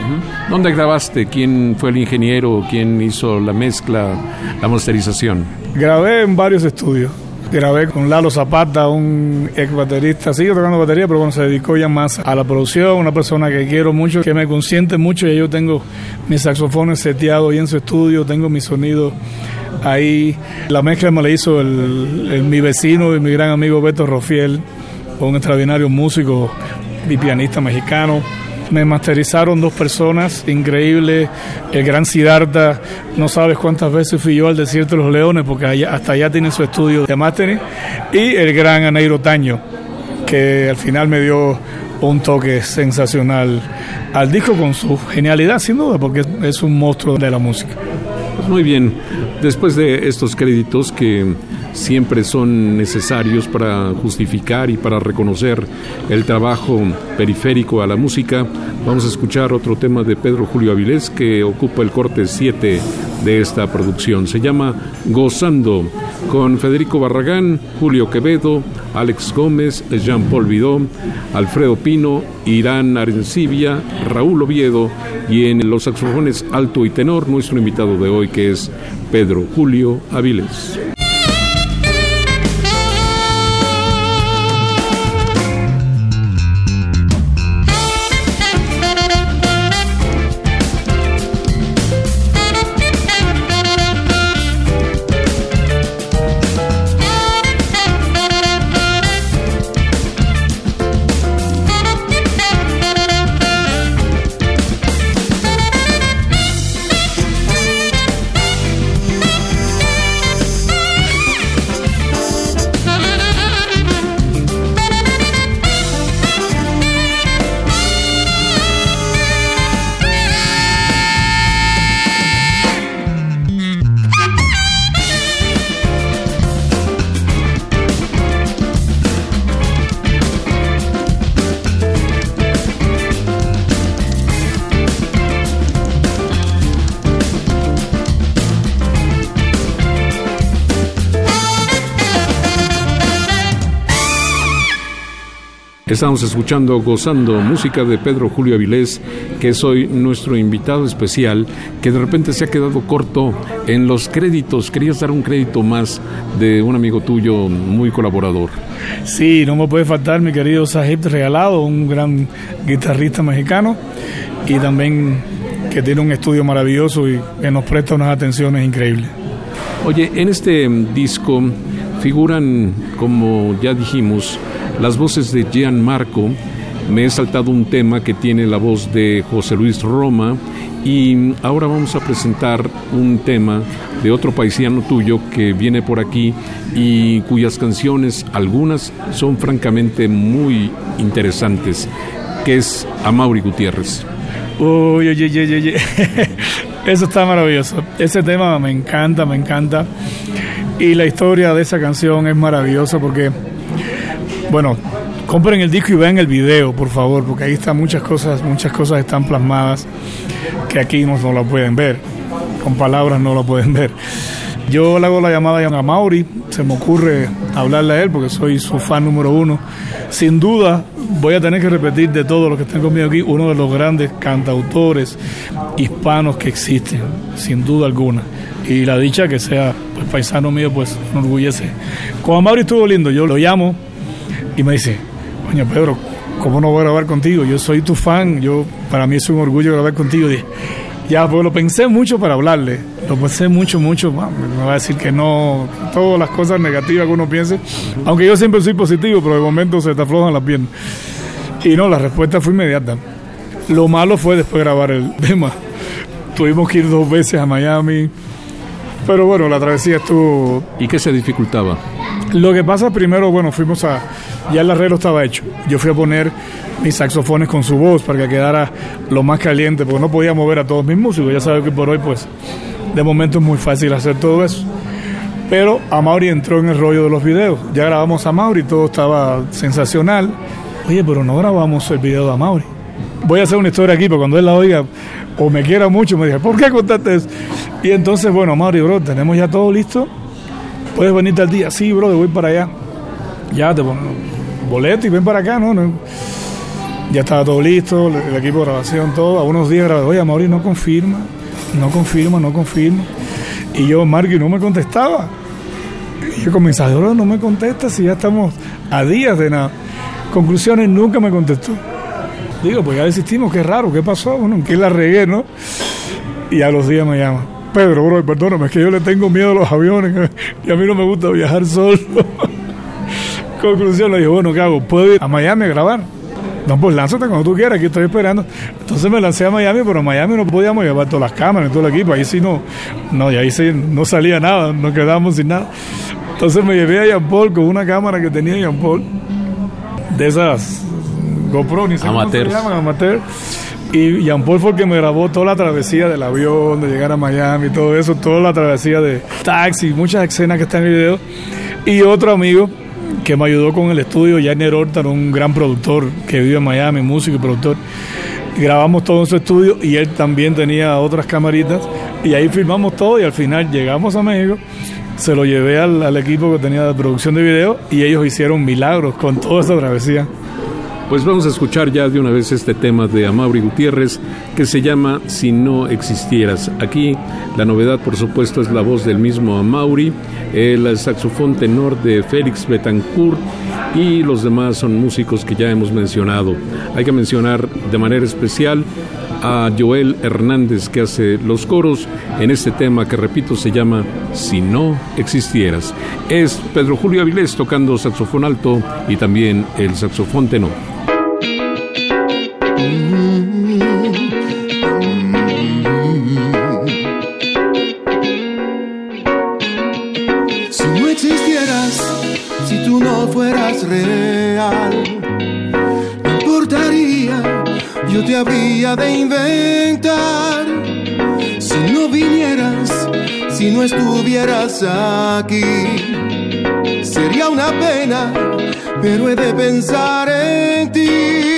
¿Dónde grabaste? ¿Quién fue el ingeniero? ¿Quién hizo la mezcla, la masterización? Grabé en varios estudios. Grabé con Lalo Zapata, un ex baterista, sigue tocando batería, pero bueno, se dedicó ya más a la producción, una persona que quiero mucho, que me consiente mucho, y yo tengo mis saxofones seteados ahí en su estudio, tengo mi sonido ahí. La mezcla me la hizo el, mi vecino y mi gran amigo Beto Rofiel, un extraordinario músico y pianista mexicano. Me masterizaron dos personas increíbles. El gran Siddhartha, no sabes cuántas veces fui yo al Desierto de los Leones, porque hasta allá tiene su estudio de mastering. Y el gran Aneiro Taño, que al final me dio un toque sensacional al disco con su genialidad, sin duda, porque es un monstruo de la música. Pues muy bien, después de estos créditos que siempre son necesarios para justificar y para reconocer el trabajo periférico a la música. Vamos a escuchar otro tema de Pedro Julio Avilés que ocupa el corte 7 de esta producción. Se llama Gozando, con Federico Barragán, Julio Quevedo, Alex Gómez, Jean-Paul Vidó, Alfredo Pino, Irán Arencibia, Raúl Oviedo y en los saxofones alto y tenor nuestro invitado de hoy que es Pedro Julio Avilés. Estamos escuchando Gozando, música de Pedro Julio Avilés, que es hoy nuestro invitado especial, que de repente se ha quedado corto en los créditos. Querías dar un crédito más de un amigo tuyo muy colaborador. Sí, no me puede faltar mi querido Sahib Regalado, un gran guitarrista mexicano y también que tiene un estudio maravilloso y que nos presta unas atenciones increíbles. Oye, en este disco figuran, como ya dijimos, las voces de Gian Marco. Me he saltado un tema que tiene la voz de José Luis Roma y ahora vamos a presentar un tema de otro paisiano tuyo que viene por aquí y cuyas canciones, algunas son francamente muy interesantes, que es Amaury Gutiérrez. Uy, oye, oye, oye. [LAUGHS] Eso está maravilloso. Ese tema me encanta, me encanta. Y la historia de esa canción es maravillosa porque bueno, compren el disco y vean el video, por favor, porque ahí están muchas cosas, muchas cosas están plasmadas que aquí no, no la pueden ver, con palabras no la pueden ver. Yo le hago la llamada a Mauri, se me ocurre hablarle a él porque soy su fan número uno. Sin duda, voy a tener que repetir de todos los que están conmigo aquí, uno de los grandes cantautores hispanos que existen, sin duda alguna. Y la dicha que sea pues, paisano mío, pues me enorgullece. Con Mauri estuvo lindo, yo lo llamo, y me dice, coño Pedro, ¿cómo no voy a grabar contigo? Yo soy tu fan, yo para mí es un orgullo grabar contigo. Ya, pues lo pensé mucho para hablarle. Lo pensé mucho, mucho. Me va a decir que no. Todas las cosas negativas que uno piense. Aunque yo siempre soy positivo, pero de momento se te aflojan las piernas. Y no, la respuesta fue inmediata. Lo malo fue después grabar el [LAUGHS] tema. Tuvimos que ir dos veces a Miami. Pero bueno, la travesía estuvo. ¿Y qué se dificultaba? Lo que pasa primero, bueno, fuimos a. Ya el arreglo estaba hecho. Yo fui a poner mis saxofones con su voz para que quedara lo más caliente, porque no podía mover a todos mis músicos. Ya sabes que por hoy, pues, de momento es muy fácil hacer todo eso. Pero a Mauri entró en el rollo de los videos. Ya grabamos a Mauri, todo estaba sensacional. Oye, pero no grabamos el video de Mauri. Voy a hacer una historia aquí, pero cuando él la oiga o me quiera mucho, me dice, ¿por qué contaste eso? Y entonces, bueno, Mauri, bro, tenemos ya todo listo. Puedes venirte al día. Sí, bro, voy para allá. Ya te pongo boleto y ven para acá, ¿no? no ya estaba todo listo, el equipo de grabación, todo. A unos días grabé, oye, Mauri no confirma, no confirma, no confirma. Y yo, Marky, no me contestaba. Y yo con mensajero no me contesta si ya estamos a días de nada. Conclusiones, nunca me contestó. Digo, pues ya desistimos, qué raro, qué pasó, bueno, que la regué, ¿no? Y a los días me llama. Pedro, bro, perdóname, es que yo le tengo miedo a los aviones [LAUGHS] y a mí no me gusta viajar solo. [LAUGHS] Conclusión, le dije, bueno, ¿qué hago? ¿Puedo ir a Miami a grabar? No, pues lánzate cuando tú quieras, aquí estoy esperando. Entonces me lancé a Miami, pero en Miami no podíamos llevar todas las cámaras todo el equipo. Ahí sí no, no, y ahí sí no salía nada, nos quedábamos sin nada. Entonces me llevé a Jean Paul con una cámara que tenía Jean Paul, de esas GoPro, ni sé cómo se llaman, amateur. Y Jean Paul fue el que me grabó toda la travesía del avión, de llegar a Miami, todo eso, toda la travesía de taxi, muchas escenas que están en el video. Y otro amigo que me ayudó con el estudio, Jainer Horta, un gran productor que vive en Miami, músico y productor. Grabamos todo en su estudio y él también tenía otras camaritas y ahí filmamos todo y al final llegamos a México, se lo llevé al, al equipo que tenía de producción de video y ellos hicieron milagros con toda esa travesía. Pues vamos a escuchar ya de una vez este tema de Amaury Gutiérrez que se llama Si no existieras. Aquí la novedad, por supuesto, es la voz del mismo Amaury, el saxofón tenor de Félix Betancourt y los demás son músicos que ya hemos mencionado. Hay que mencionar de manera especial a Joel Hernández que hace los coros en este tema que repito se llama Si no existieras. Es Pedro Julio Avilés tocando saxofón alto y también el saxofón tenor. Aquí, sería una pena, pero he de pensar en ti.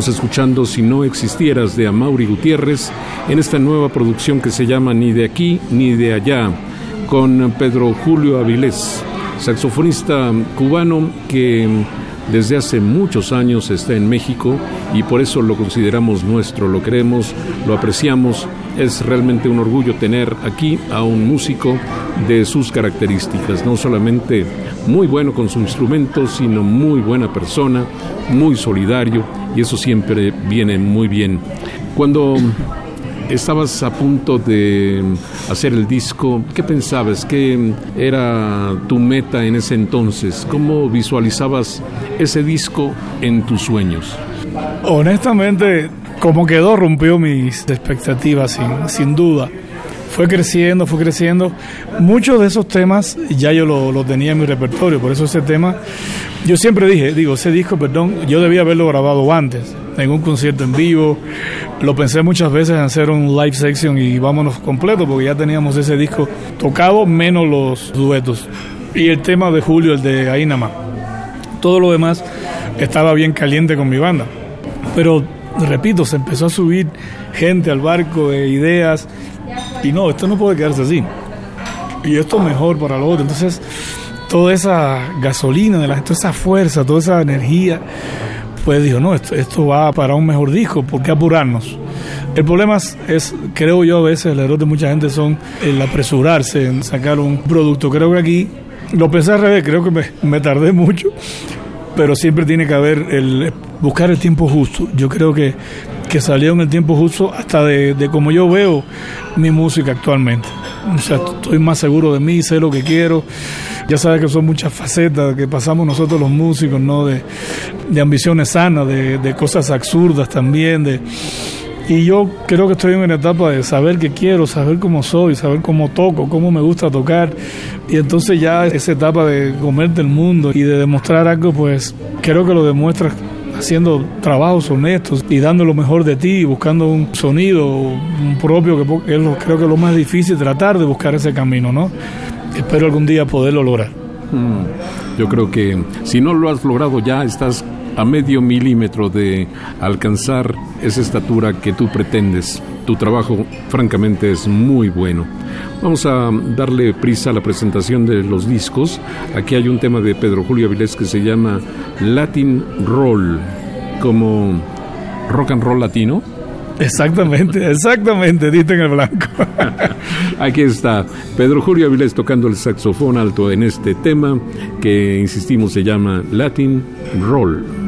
Estamos escuchando Si no existieras de Amaury Gutiérrez en esta nueva producción que se llama Ni de aquí ni de allá con Pedro Julio Avilés, saxofonista cubano que desde hace muchos años está en México y por eso lo consideramos nuestro, lo queremos, lo apreciamos. Es realmente un orgullo tener aquí a un músico de sus características, no solamente muy bueno con su instrumento, sino muy buena persona, muy solidario y eso siempre viene muy bien. Cuando estabas a punto de hacer el disco, ¿qué pensabas? ¿Qué era tu meta en ese entonces? ¿Cómo visualizabas ese disco en tus sueños? Honestamente, como quedó, rompió mis expectativas, sin, sin duda. Fue creciendo, fue creciendo. Muchos de esos temas ya yo lo, lo tenía en mi repertorio, por eso ese tema, yo siempre dije, digo, ese disco, perdón, yo debía haberlo grabado antes, en un concierto en vivo. Lo pensé muchas veces en hacer un live section y vámonos completo, porque ya teníamos ese disco tocado, menos los duetos. Y el tema de Julio, el de Ainama. Todo lo demás estaba bien caliente con mi banda. Pero, repito, se empezó a subir gente al barco de ideas. Y no, esto no puede quedarse así. Y esto es mejor para lo otro. Entonces, toda esa gasolina de la toda esa fuerza, toda esa energía, pues dijo, no, esto, esto va para un mejor disco, ¿por qué apurarnos? El problema es, creo yo, a veces el error de mucha gente son el apresurarse en sacar un producto. Creo que aquí lo pensé al revés, creo que me tardé mucho, pero siempre tiene que haber el buscar el tiempo justo. Yo creo que, que salió en el tiempo justo hasta de, de como yo veo mi música actualmente. O sea, estoy más seguro de mí, sé lo que quiero. Ya sabes que son muchas facetas que pasamos nosotros los músicos, ¿no? De, de ambiciones sanas, de, de cosas absurdas también, de... Y yo creo que estoy en una etapa de saber qué quiero, saber cómo soy, saber cómo toco, cómo me gusta tocar. Y entonces ya esa etapa de comerte el mundo y de demostrar algo, pues creo que lo demuestras haciendo trabajos honestos y dando lo mejor de ti, buscando un sonido propio, que es lo, creo que es lo más difícil, tratar de buscar ese camino, ¿no? Espero algún día poderlo lograr. Mm, yo creo que si no lo has logrado ya, estás a medio milímetro de alcanzar esa estatura que tú pretendes. Tu trabajo, francamente, es muy bueno. Vamos a darle prisa a la presentación de los discos. Aquí hay un tema de Pedro Julio Avilés que se llama Latin Roll, como rock and roll latino. Exactamente, exactamente, diste en el blanco. [LAUGHS] Aquí está Pedro Julio Avilés tocando el saxofón alto en este tema que, insistimos, se llama Latin Roll.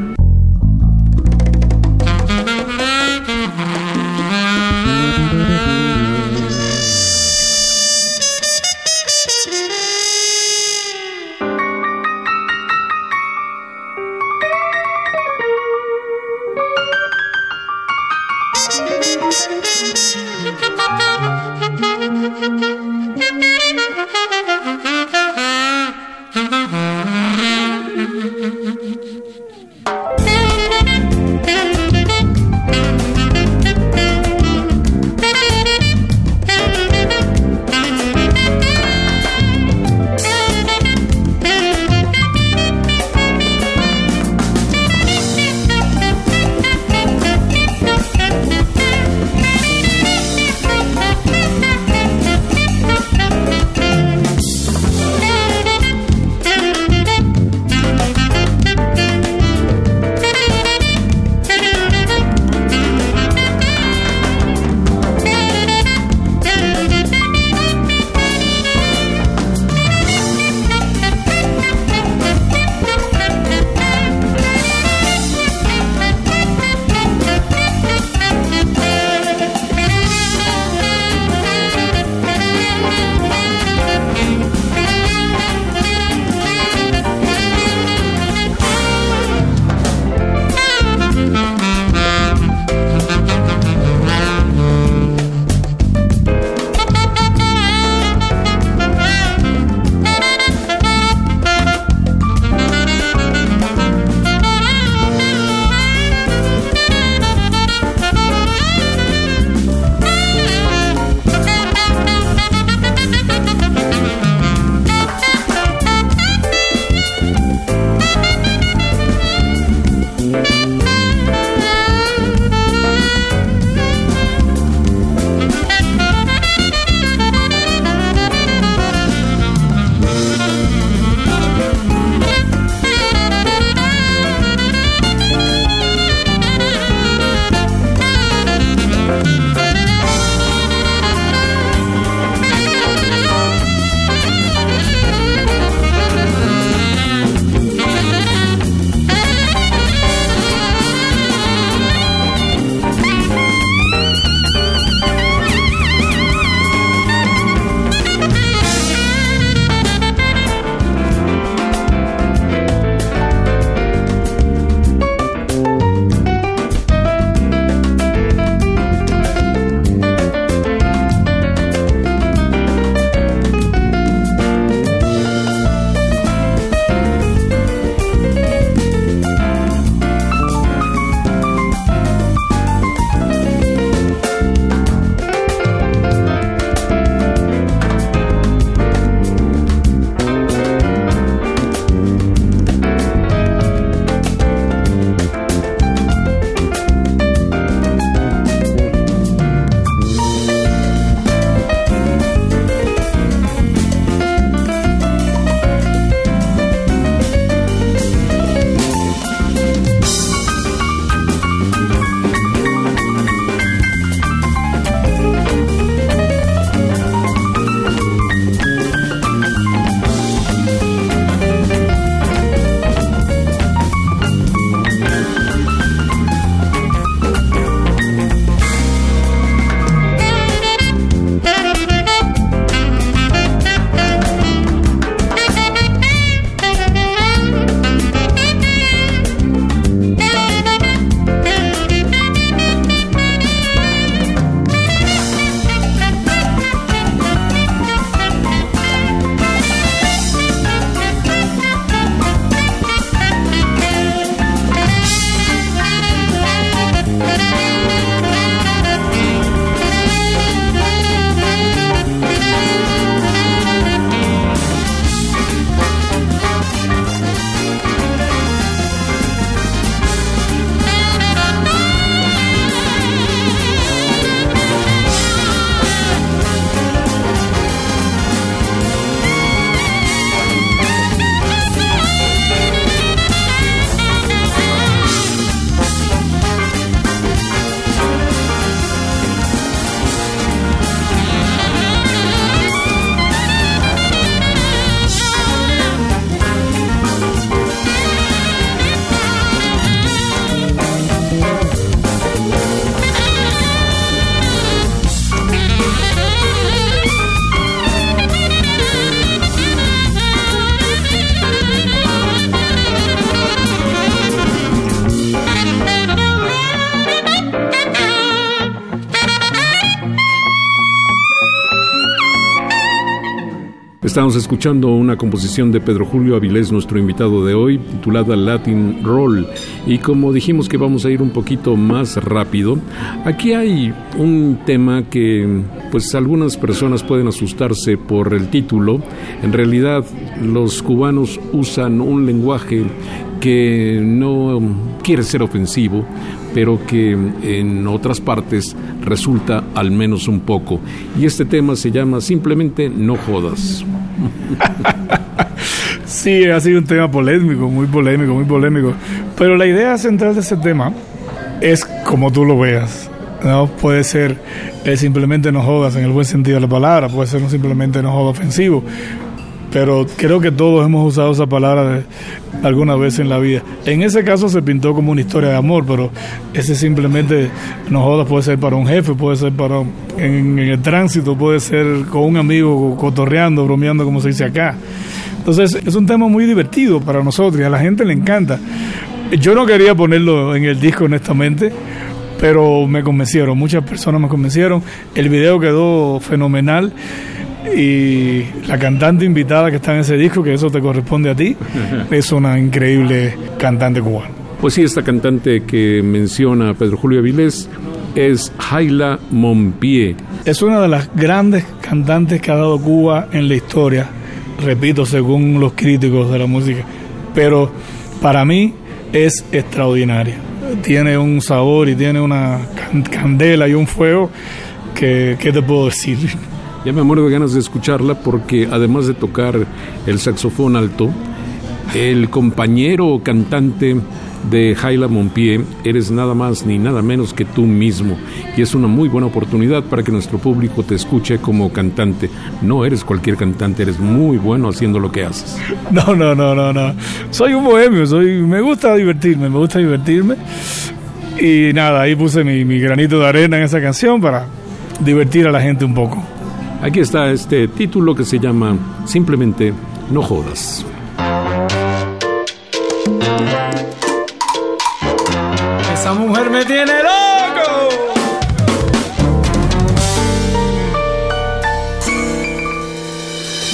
Estamos escuchando una composición de Pedro Julio Avilés, nuestro invitado de hoy, titulada Latin Roll. Y como dijimos que vamos a ir un poquito más rápido, aquí hay un tema que pues algunas personas pueden asustarse por el título. En realidad los cubanos usan un lenguaje que no quiere ser ofensivo, pero que en otras partes resulta al menos un poco. Y este tema se llama simplemente No jodas. [LAUGHS] sí, ha sido un tema polémico, muy polémico, muy polémico. Pero la idea central de ese tema es como tú lo veas. No puede ser simplemente no jodas en el buen sentido de la palabra, puede ser no simplemente no jodas ofensivo, pero creo que todos hemos usado esa palabra alguna vez en la vida. En ese caso se pintó como una historia de amor, pero ese simplemente, no jodas, puede ser para un jefe, puede ser para en, el tránsito, puede ser con un amigo cotorreando, bromeando, como se dice acá. Entonces es un tema muy divertido para nosotros y a la gente le encanta. Yo no quería ponerlo en el disco, honestamente, pero me convencieron, muchas personas me convencieron. El video quedó fenomenal y la cantante invitada que está en ese disco, que eso te corresponde a ti, es una increíble cantante cubana. Pues sí, esta cantante que menciona Pedro Julio Avilés es Jaila Monpié. Es una de las grandes cantantes que ha dado Cuba en la historia, repito, según los críticos de la música, pero para mí es extraordinaria. Tiene un sabor y tiene una candela y un fuego que, ¿qué te puedo decir? Ya me muero de ganas de escucharla porque además de tocar el saxofón alto, el compañero cantante de Jaila Monpié eres nada más ni nada menos que tú mismo y es una muy buena oportunidad para que nuestro público te escuche como cantante. No eres cualquier cantante, eres muy bueno haciendo lo que haces. [LAUGHS] No, no, no, no, no. Soy un bohemio, soy me gusta divertirme, me gusta divertirme. Y nada, ahí puse mi, mi granito de arena en esa canción para divertir a la gente un poco. Aquí está este título que se llama simplemente No jodas. Esa mujer me tiene loco.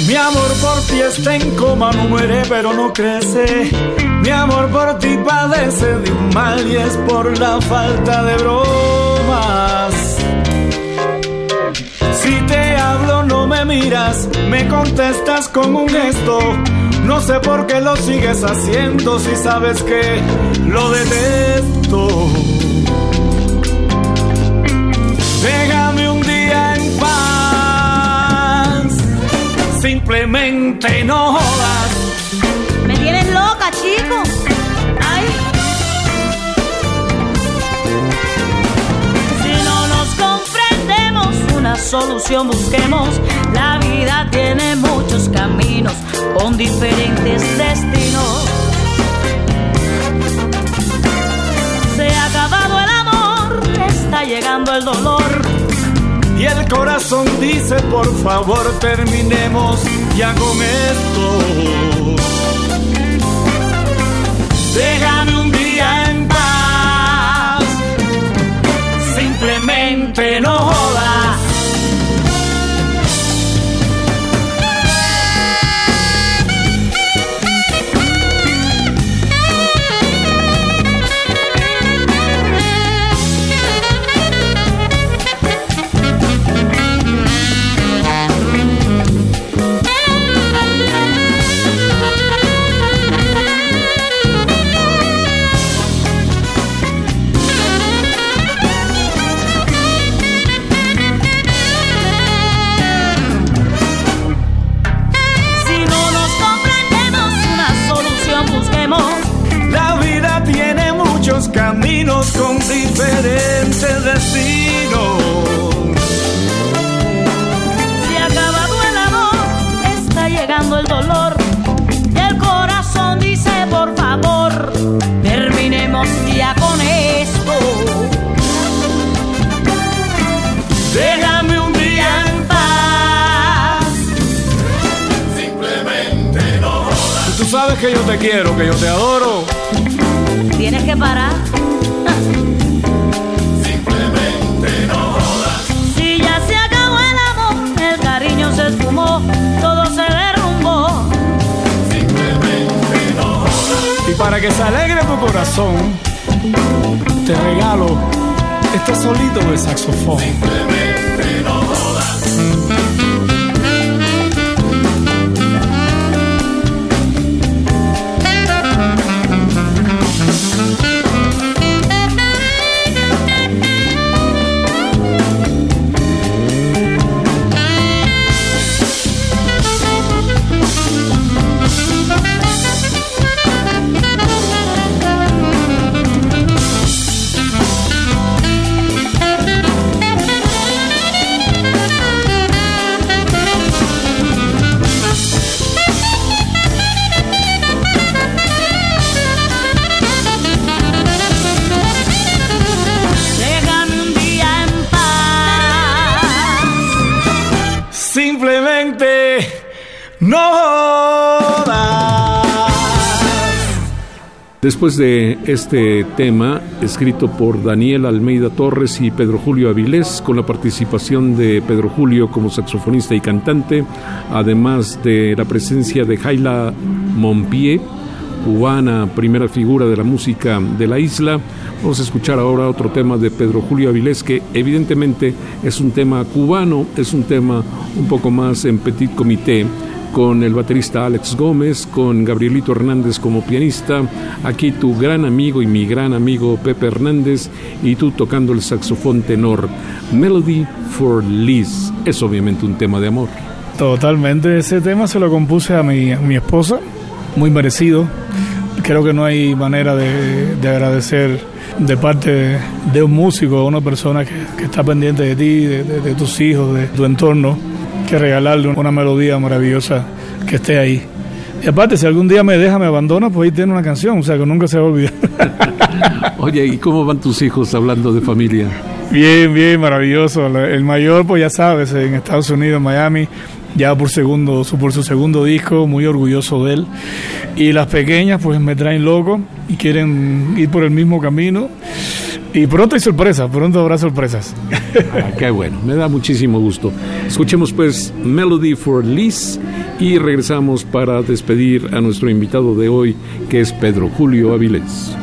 Mi amor por ti está en coma, no muere pero no crece. Mi amor por ti padece de un mal y es por la falta de bromas. Si te hablo no me miras, me contestas con un gesto. No sé por qué lo sigues haciendo si sabes que lo detesto. Déjame un día en paz. Simplemente no jodas. Me tienes loca, chico. solución busquemos. La vida tiene muchos caminos con diferentes destinos. Se ha acabado el amor, está llegando el dolor. Y el corazón dice, por favor, terminemos ya con esto. Después de este tema, escrito por Daniel Almeida Torres y Pedro Julio Avilés, con la participación de Pedro Julio como saxofonista y cantante, además de la presencia de Jaila Monpié, cubana, primera figura de la música de la isla. Vamos a escuchar ahora otro tema de Pedro Julio Avilés, que evidentemente es un tema cubano, es un tema un poco más en petit comité con el baterista Alex Gómez, con Gabrielito Hernández como pianista, aquí tu gran amigo y mi gran amigo Pepe Hernández y tú tocando el saxofón tenor. Melody for Liz es obviamente un tema de amor. Totalmente, ese tema se lo compuse a mi, mi esposa, muy merecido. Creo que no hay manera de, agradecer de parte de, un músico, una persona que, está pendiente de ti, de tus hijos, de tu entorno que regalarle una melodía maravillosa que esté ahí. Y aparte, si algún día me deja, me abandona, pues ahí tiene una canción, o sea que nunca se va a olvidar. [LAUGHS] Oye, ¿y cómo van tus hijos hablando de familia? Bien, bien, maravilloso. El mayor, pues ya sabes, en Estados Unidos, en Miami, ya por segundo, por su segundo disco, muy orgulloso de él. Y las pequeñas, pues me traen loco y quieren ir por el mismo camino. Y pronto hay sorpresas, pronto habrá sorpresas. Ah, qué bueno, me da muchísimo gusto. Escuchemos pues Melody for Liz y regresamos para despedir a nuestro invitado de hoy, que es Pedro Julio Avilés.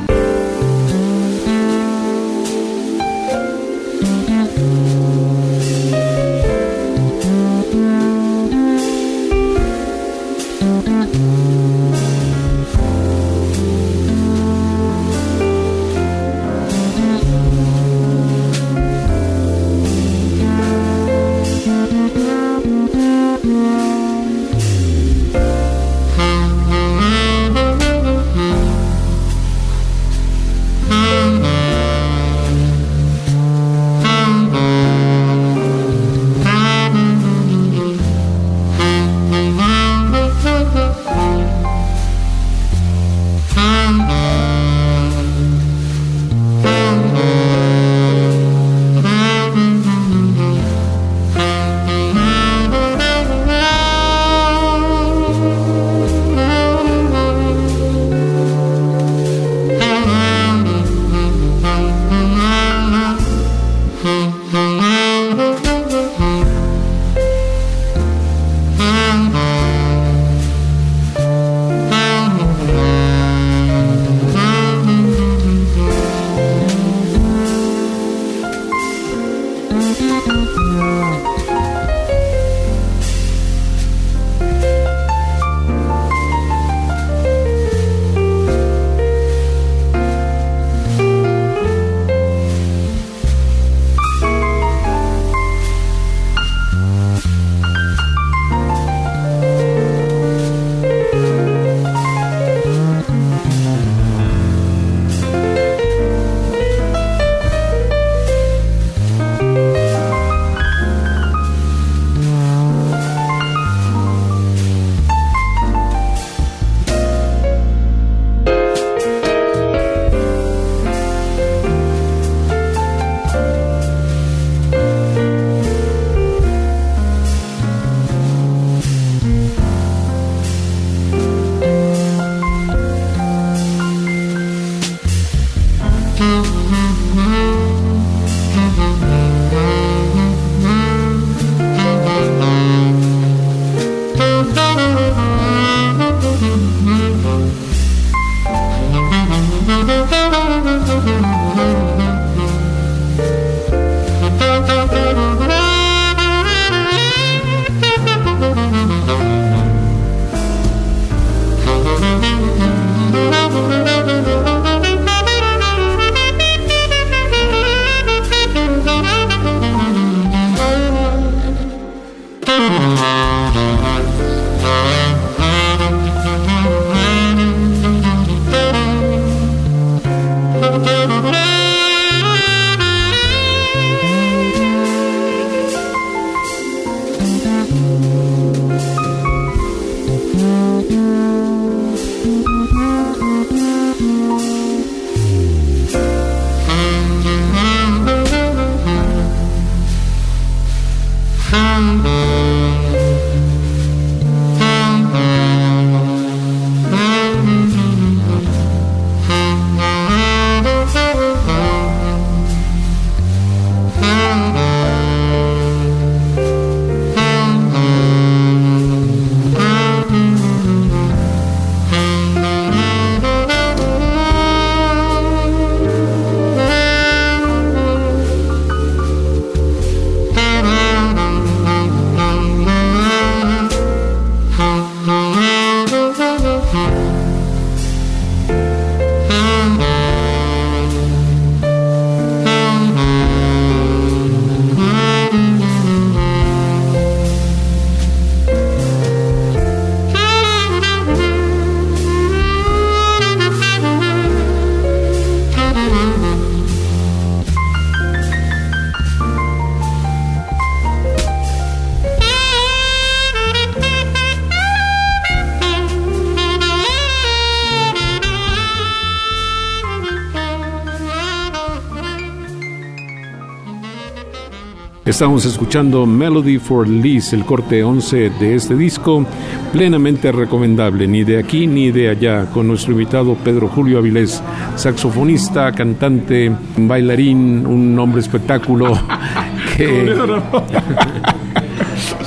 Estamos escuchando Melody for Liz, el corte 11 de este disco, plenamente recomendable, ni de aquí ni de allá, con nuestro invitado Pedro Julio Avilés, saxofonista, cantante, bailarín, un hombre espectáculo [LAUGHS] que, [LAUGHS]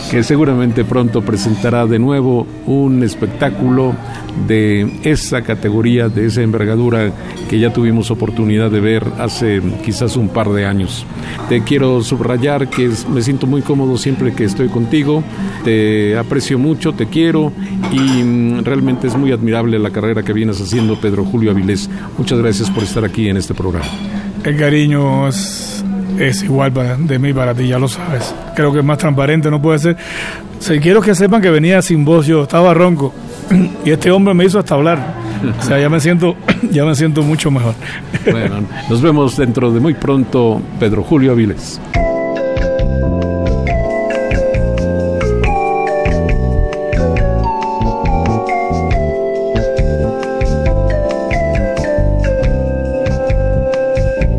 que seguramente pronto presentará de nuevo un espectáculo de esa categoría, de esa envergadura que ya tuvimos oportunidad de ver hace quizás un par de años. Te quiero subrayar que me siento muy cómodo siempre que estoy contigo, te aprecio mucho, te quiero y mm, realmente es muy admirable la carrera que vienes haciendo, Pedro Julio Avilés. Muchas gracias por estar aquí en este programa. El cariño es igual para, de mí para ti, ya lo sabes. Creo que es más transparente, no puede ser. Si quiero que sepan que venía sin voz, yo estaba ronco [CLEARS THROAT] y este hombre me hizo hasta hablar. O sea, ya me siento, [CLEARS THROAT] ya me siento mucho mejor. Bueno, nos vemos dentro de muy pronto, Pedro Julio Aviles.